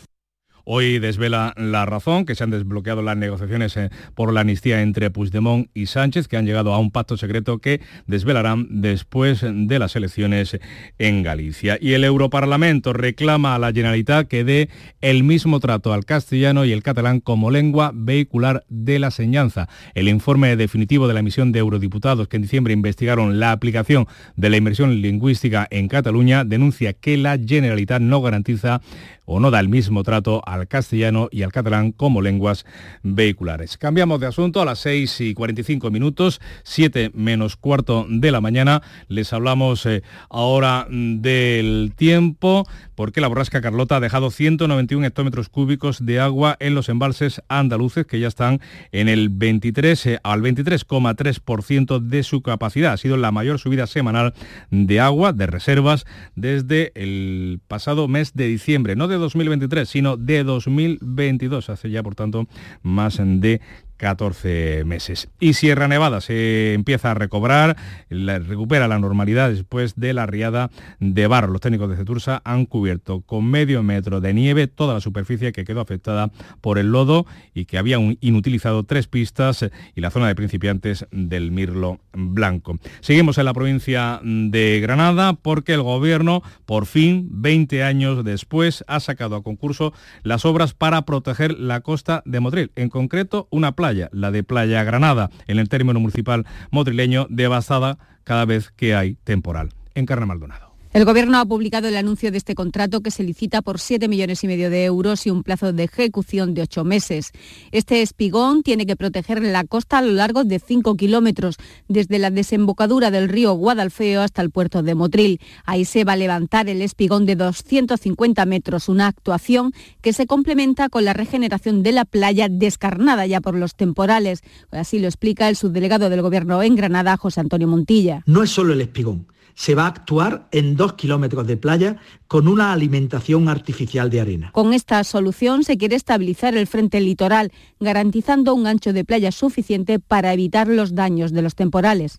Speaker 11: Hoy desvela la razón que se han desbloqueado las negociaciones eh, por la amnistía entre Puigdemont y Sánchez, que han llegado a un pacto secreto que desvelarán después de las elecciones en Galicia. Y el Europarlamento reclama a la Generalitat que dé el mismo trato al castellano y el catalán como lengua vehicular de la enseñanza. El informe definitivo de la emisión de eurodiputados que en diciembre investigaron la aplicación de la inversión lingüística en Cataluña denuncia que la Generalitat no garantiza o no da el mismo trato al castellano y al catalán como lenguas vehiculares. Cambiamos de asunto a las 6 y 45 minutos, 7 menos cuarto de la mañana. Les hablamos eh, ahora del tiempo porque la borrasca Carlota ha dejado 191 hectómetros cúbicos de agua en los embalses andaluces que ya están en el 23 eh, al 23,3% de su capacidad. Ha sido la mayor subida semanal de agua de reservas desde el pasado mes de diciembre, no de 2023, sino de 2022. Hace ya, por tanto, más de 14 meses. Y Sierra Nevada se empieza a recobrar, recupera la normalidad después de la riada de barro. Los técnicos de Cetursa han cubierto con medio metro de nieve toda la superficie que quedó afectada por el lodo y que había inutilizado tres pistas y la zona de principiantes del Mirlo Blanco. Seguimos en la provincia de Granada porque el gobierno, por fin, 20 años después, ha sacado a concurso las obras para proteger la costa de Motril, en concreto una playa la de Playa Granada, en el término municipal motrileño, devastada cada vez que hay temporal. En Carna Maldonado.
Speaker 36: El Gobierno ha publicado el anuncio de este contrato que se licita por 7 millones y medio de euros y un plazo de ejecución de 8 meses. Este espigón tiene que proteger la costa a lo largo de 5 kilómetros, desde la desembocadura del río Guadalfeo hasta el puerto de Motril. Ahí se va a levantar el espigón de 250 metros, una actuación que se complementa con la regeneración de la playa descarnada ya por los temporales. Así lo explica el subdelegado del Gobierno en Granada, José Antonio Montilla.
Speaker 37: No es solo el espigón se va a actuar en dos kilómetros de playa con una alimentación artificial de arena.
Speaker 36: Con esta solución se quiere estabilizar el frente litoral, garantizando un ancho de playa suficiente para evitar los daños de los temporales.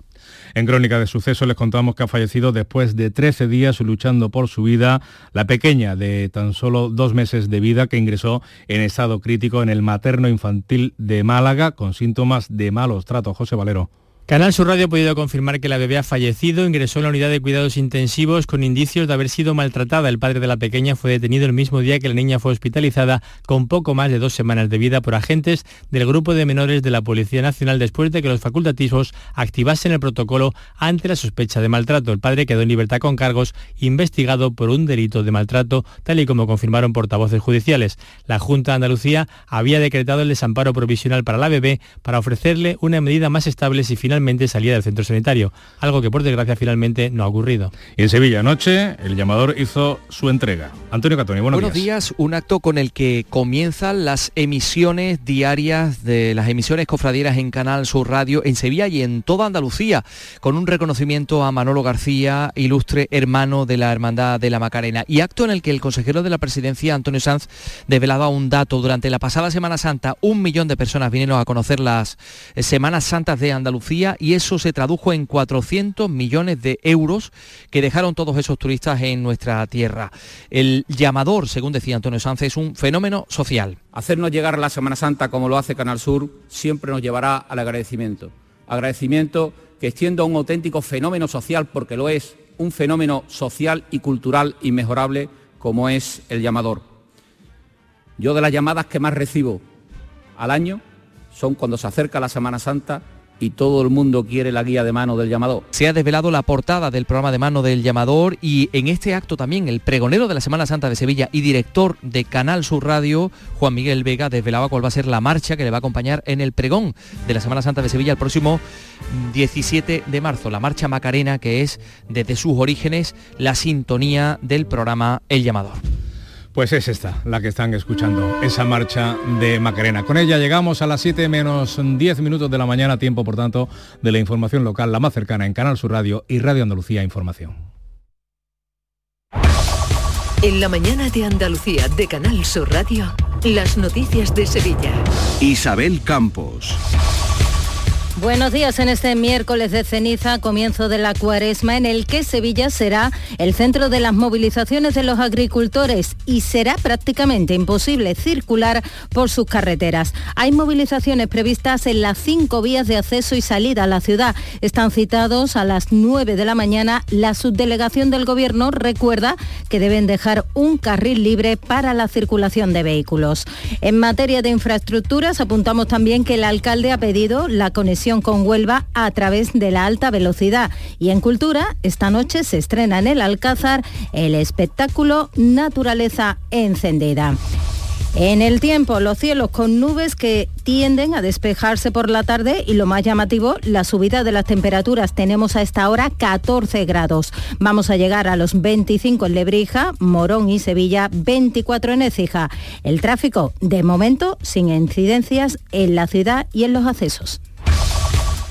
Speaker 11: En Crónica de Sucesos les contamos que ha fallecido después de 13 días luchando por su vida la pequeña de tan solo dos meses de vida que ingresó en estado crítico en el materno infantil de Málaga con síntomas de malos tratos. José Valero.
Speaker 38: Canal Sur Radio ha podido confirmar que la bebé ha fallecido, ingresó en la unidad de cuidados intensivos con indicios de haber sido maltratada. El padre de la pequeña fue detenido el mismo día que la niña fue hospitalizada con poco más de dos semanas de vida por agentes del grupo de menores de la Policía Nacional después de que los facultativos activasen el protocolo ante la sospecha de maltrato. El padre quedó en libertad con cargos investigado por un delito de maltrato, tal y como confirmaron portavoces judiciales. La Junta de Andalucía había decretado el desamparo provisional para la bebé para ofrecerle una medida más estable si finalmente
Speaker 39: finalmente salía del centro sanitario, algo que por desgracia finalmente no ha ocurrido.
Speaker 11: Y en Sevilla anoche el llamador hizo su entrega. Antonio Catoni, buenos,
Speaker 37: buenos días. Un acto con el que comienzan las emisiones diarias de las emisiones cofradieras en Canal Sur Radio en Sevilla y en toda Andalucía, con un reconocimiento a Manolo García, ilustre hermano de la Hermandad de la Macarena. Y acto en el que el consejero de la presidencia, Antonio Sanz, desvelaba un dato. Durante la pasada Semana Santa, un millón de personas vinieron a conocer las Semanas Santas de Andalucía y eso se tradujo en 400 millones de euros que dejaron todos esos turistas en nuestra tierra. El llamador, según decía Antonio Sanz, es un fenómeno social.
Speaker 40: Hacernos llegar la Semana Santa como lo hace Canal Sur siempre nos llevará al agradecimiento. Agradecimiento que extiendo a un auténtico fenómeno social, porque lo es, un fenómeno social y cultural inmejorable como es el llamador. Yo de las llamadas que más recibo al año son cuando se acerca la Semana Santa y todo el mundo quiere la guía de mano del llamador.
Speaker 37: Se ha desvelado la portada del programa de mano del llamador y en este acto también el pregonero de la Semana Santa de Sevilla y director de Canal Sur Radio, Juan Miguel Vega, desvelaba cuál va a ser la marcha que le va a acompañar en el pregón de la Semana Santa de Sevilla el próximo 17 de marzo, la marcha Macarena que es desde sus orígenes la sintonía del programa El llamador.
Speaker 11: Pues es esta, la que están escuchando, esa marcha de Macarena. Con ella llegamos a las 7 menos 10 minutos de la mañana, tiempo por tanto de la información local, la más cercana en Canal Sur Radio y Radio Andalucía Información.
Speaker 41: En la mañana de Andalucía de Canal Sur Radio, las noticias de Sevilla.
Speaker 21: Isabel Campos.
Speaker 42: Buenos días en este miércoles de ceniza, comienzo de la cuaresma, en el que Sevilla será el centro de las movilizaciones de los agricultores y será prácticamente imposible circular por sus carreteras. Hay movilizaciones previstas en las cinco vías de acceso y salida a la ciudad. Están citados a las 9 de la mañana. La subdelegación del Gobierno recuerda que deben dejar un carril libre para la circulación de vehículos. En materia de infraestructuras, apuntamos también que el alcalde ha pedido la conexión con Huelva a través de la alta velocidad. Y en cultura, esta noche se estrena en el Alcázar el espectáculo Naturaleza Encendida. En el tiempo, los cielos con nubes que tienden a despejarse por la tarde y lo más llamativo, la subida de las temperaturas. Tenemos a esta hora 14 grados. Vamos a llegar a los 25 en Lebrija, Morón y Sevilla, 24 en Écija. El tráfico, de momento, sin incidencias en la ciudad y en los accesos.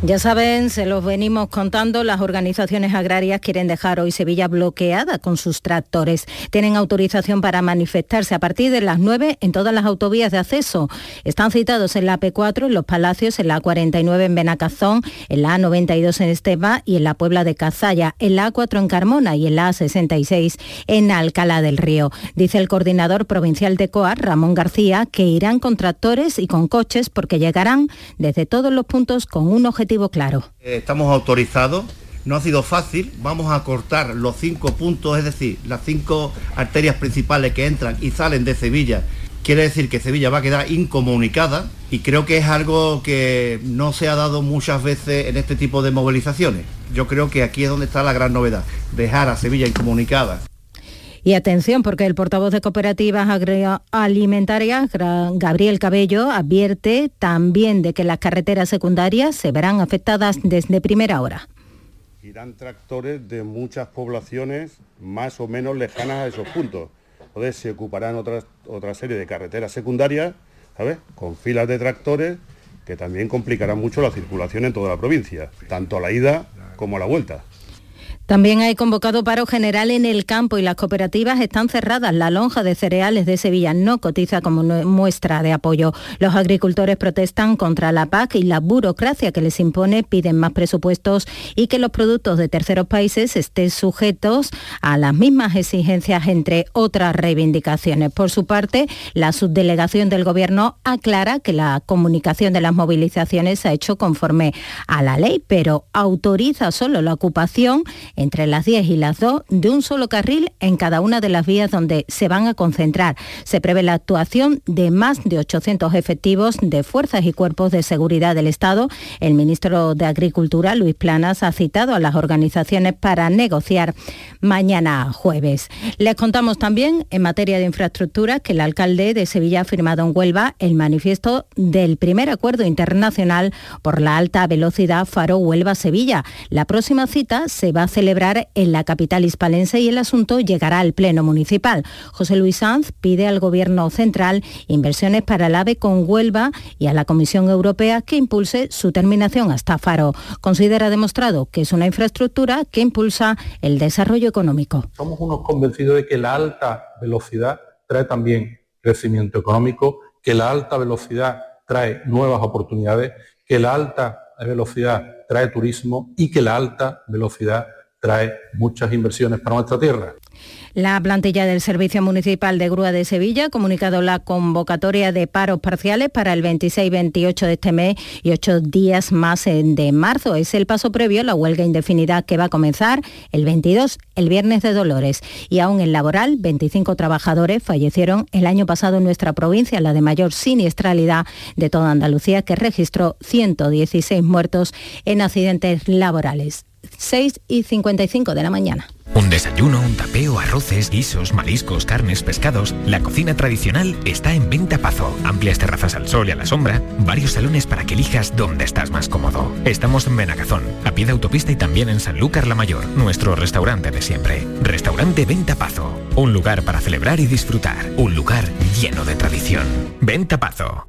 Speaker 42: Ya saben, se los venimos contando, las organizaciones agrarias quieren dejar hoy Sevilla bloqueada con sus tractores. Tienen autorización para manifestarse a partir de las 9 en todas las autovías de acceso. Están citados en la P4, en Los Palacios, en la 49 en Benacazón, en la A92 en Esteba y en la Puebla de Cazalla, en la A4 en Carmona y en la A66 en Alcalá del Río. Dice el coordinador provincial de COAR, Ramón García, que irán con tractores y con coches porque llegarán desde todos los puntos con un objetivo claro.
Speaker 43: Estamos autorizados, no ha sido fácil, vamos a cortar los cinco puntos, es decir, las cinco arterias principales que entran y salen de Sevilla. Quiere decir que Sevilla va a quedar incomunicada y creo que es algo que no se ha dado muchas veces en este tipo de movilizaciones. Yo creo que aquí es donde está la gran novedad, dejar a Sevilla incomunicada.
Speaker 42: Y atención, porque el portavoz de Cooperativas Agroalimentarias, Gabriel Cabello, advierte también de que las carreteras secundarias se verán afectadas desde primera hora.
Speaker 44: Irán tractores de muchas poblaciones más o menos lejanas a esos puntos. Entonces se ocuparán otra, otra serie de carreteras secundarias, ¿sabes? Con filas de tractores que también complicarán mucho la circulación en toda la provincia, tanto a la ida como a la vuelta.
Speaker 42: También hay convocado paro general en el campo y las cooperativas están cerradas. La lonja de cereales de Sevilla no cotiza como muestra de apoyo. Los agricultores protestan contra la PAC y la burocracia que les impone, piden más presupuestos y que los productos de terceros países estén sujetos a las mismas exigencias, entre otras reivindicaciones. Por su parte, la subdelegación del Gobierno aclara que la comunicación de las movilizaciones se ha hecho conforme a la ley, pero autoriza solo la ocupación entre las 10 y las 2 de un solo carril en cada una de las vías donde se van a concentrar. Se prevé la actuación de más de 800 efectivos de fuerzas y cuerpos de seguridad del Estado. El ministro de Agricultura, Luis Planas, ha citado a las organizaciones para negociar mañana jueves. Les contamos también en materia de infraestructura que el alcalde de Sevilla ha firmado en Huelva el manifiesto del primer acuerdo internacional por la alta velocidad Faro Huelva-Sevilla. La próxima cita se va a celebrar en la capital hispalense y el asunto llegará al Pleno Municipal. José Luis Sanz pide al Gobierno central inversiones para el AVE con Huelva y a la Comisión Europea que impulse su terminación hasta Faro. Considera demostrado que es una infraestructura que impulsa el desarrollo económico.
Speaker 45: Somos unos convencidos de que la alta velocidad trae también crecimiento económico, que la alta velocidad trae nuevas oportunidades, que la alta velocidad trae turismo y que la alta velocidad trae muchas inversiones para nuestra tierra.
Speaker 42: La plantilla del Servicio Municipal de Grúa de Sevilla ha comunicado la convocatoria de paros parciales para el 26-28 de este mes y ocho días más de marzo. Es el paso previo a la huelga indefinida que va a comenzar el 22, el viernes de Dolores. Y aún en laboral, 25 trabajadores fallecieron el año pasado en nuestra provincia, la de mayor siniestralidad de toda Andalucía, que registró 116 muertos en accidentes laborales. 6 y 55 de la mañana.
Speaker 46: Un desayuno, un tapeo, arroces, guisos, mariscos, carnes, pescados. La cocina tradicional está en Venta Pazo. Amplias terrazas al sol y a la sombra. Varios salones para que elijas dónde estás más cómodo. Estamos en Benagazón, a pie de autopista y también en Sanlúcar la Mayor, nuestro restaurante de siempre. Restaurante Venta Pazo. Un lugar para celebrar y disfrutar. Un lugar lleno de tradición. Venta Pazo.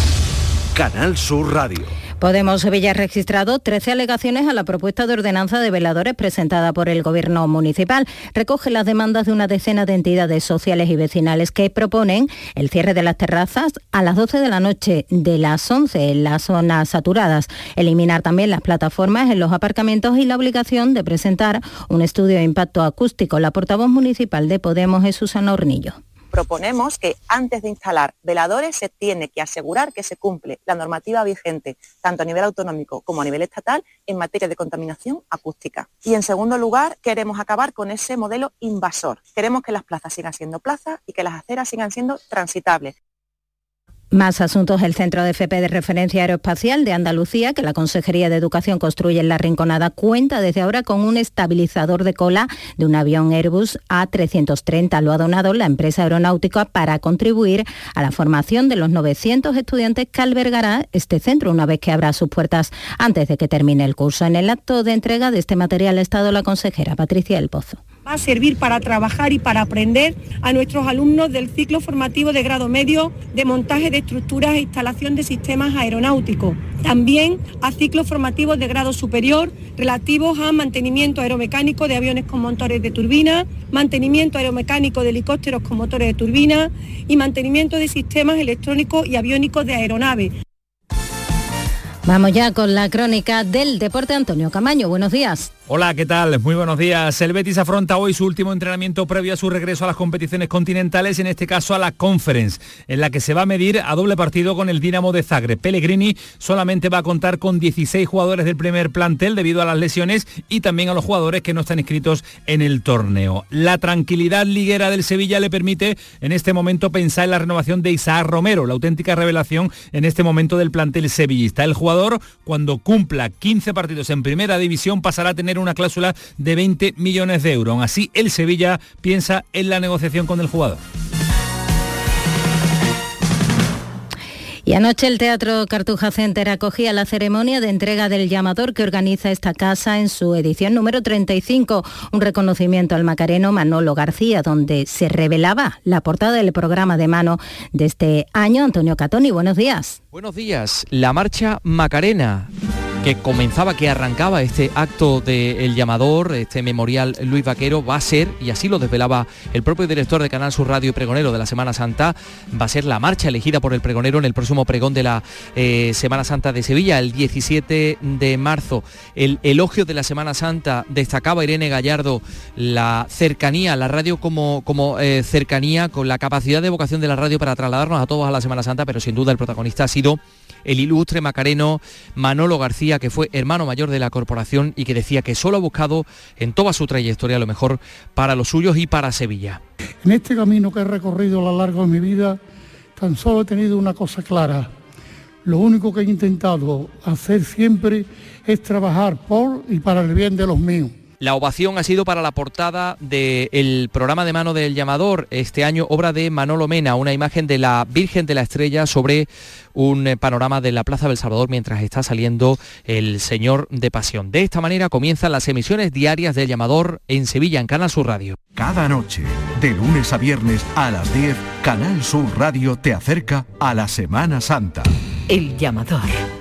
Speaker 21: Canal Sur Radio.
Speaker 42: Podemos Sevilla ha registrado 13 alegaciones a la propuesta de ordenanza de veladores presentada por el Gobierno municipal. Recoge las demandas de una decena de entidades sociales y vecinales que proponen el cierre de las terrazas a las 12 de la noche de las 11 en las zonas saturadas, eliminar también las plataformas en los aparcamientos y la obligación de presentar un estudio de impacto acústico. La portavoz municipal de Podemos es Susana Hornillo
Speaker 47: proponemos que antes de instalar veladores se tiene que asegurar que se cumple la normativa vigente, tanto a nivel autonómico como a nivel estatal, en materia de contaminación acústica. Y en segundo lugar, queremos acabar con ese modelo invasor. Queremos que las plazas sigan siendo plazas y que las aceras sigan siendo transitables.
Speaker 42: Más asuntos. El Centro de FP de Referencia Aeroespacial de Andalucía, que la Consejería de Educación construye en La Rinconada, cuenta desde ahora con un estabilizador de cola de un avión Airbus A330. Lo ha donado la empresa aeronáutica para contribuir a la formación de los 900 estudiantes que albergará este centro una vez que abra sus puertas antes de que termine el curso. En el acto de entrega de este material ha estado la consejera Patricia El Pozo
Speaker 48: va a servir para trabajar y para aprender a nuestros alumnos del ciclo formativo de grado medio de montaje de estructuras e instalación de sistemas aeronáuticos. También a ciclos formativos de grado superior relativos a mantenimiento aeromecánico de aviones con motores de turbina, mantenimiento aeromecánico de helicópteros con motores de turbina y mantenimiento de sistemas electrónicos y aviónicos de aeronave.
Speaker 42: Vamos ya con la crónica del deporte Antonio Camaño. Buenos días.
Speaker 27: Hola, ¿qué tal? Muy buenos días. El Betis afronta hoy su último entrenamiento previo a su regreso a las competiciones continentales, en este caso a la Conference, en la que se va a medir a doble partido con el Dinamo de Zagreb. Pellegrini solamente va a contar con 16 jugadores del primer plantel debido a las lesiones y también a los jugadores que no están inscritos en el torneo. La tranquilidad liguera del Sevilla le permite en este momento pensar en la renovación de Isaac Romero, la auténtica revelación en este momento del plantel sevillista. El jugador, cuando cumpla 15 partidos en primera división, pasará a tener una cláusula de 20 millones de euros. así, el Sevilla piensa en la negociación con el jugador.
Speaker 42: Y anoche el Teatro Cartuja Center acogía la ceremonia de entrega del llamador que organiza esta casa en su edición número 35, un reconocimiento al macareno Manolo García, donde se revelaba la portada del programa de mano de este año. Antonio Catoni, buenos días.
Speaker 37: Buenos días. La marcha Macarena que comenzaba, que arrancaba este acto del llamador, este memorial Luis Vaquero, va a ser, y así lo desvelaba el propio director de Canal Sur Radio Pregonero de la Semana Santa, va a ser la marcha elegida por el pregonero en el próximo pregón de la eh, Semana Santa de Sevilla, el 17 de marzo. El elogio de la Semana Santa destacaba Irene Gallardo la cercanía, la radio como, como eh, cercanía, con la capacidad de vocación de la radio para trasladarnos a todos a la Semana Santa, pero sin duda el protagonista ha sido el ilustre macareno Manolo García, que fue hermano mayor de la corporación y que decía que solo ha buscado en toda su trayectoria lo mejor para los suyos y para Sevilla.
Speaker 49: En este camino que he recorrido a lo largo de mi vida, tan solo he tenido una cosa clara. Lo único que he intentado hacer siempre es trabajar por y para el bien de los míos.
Speaker 37: La ovación ha sido para la portada del programa de mano del llamador, este año obra de Manolo Mena, una imagen de la Virgen de la Estrella sobre un eh, panorama de la Plaza del Salvador mientras está saliendo el Señor de Pasión. De esta manera comienzan las emisiones diarias del llamador en Sevilla, en Canal Sur Radio.
Speaker 50: Cada noche, de lunes a viernes a las 10, Canal Sur Radio te acerca a la Semana Santa.
Speaker 51: El llamador.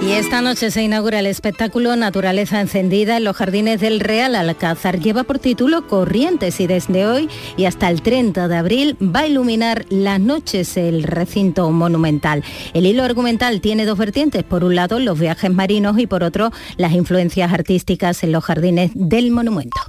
Speaker 42: Y esta noche se inaugura el espectáculo Naturaleza Encendida en los jardines del Real Alcázar. Lleva por título Corrientes y desde hoy y hasta el 30 de abril va a iluminar las noches el recinto monumental. El hilo argumental tiene dos vertientes. Por un lado, los viajes marinos y por otro, las influencias artísticas en los jardines del monumento.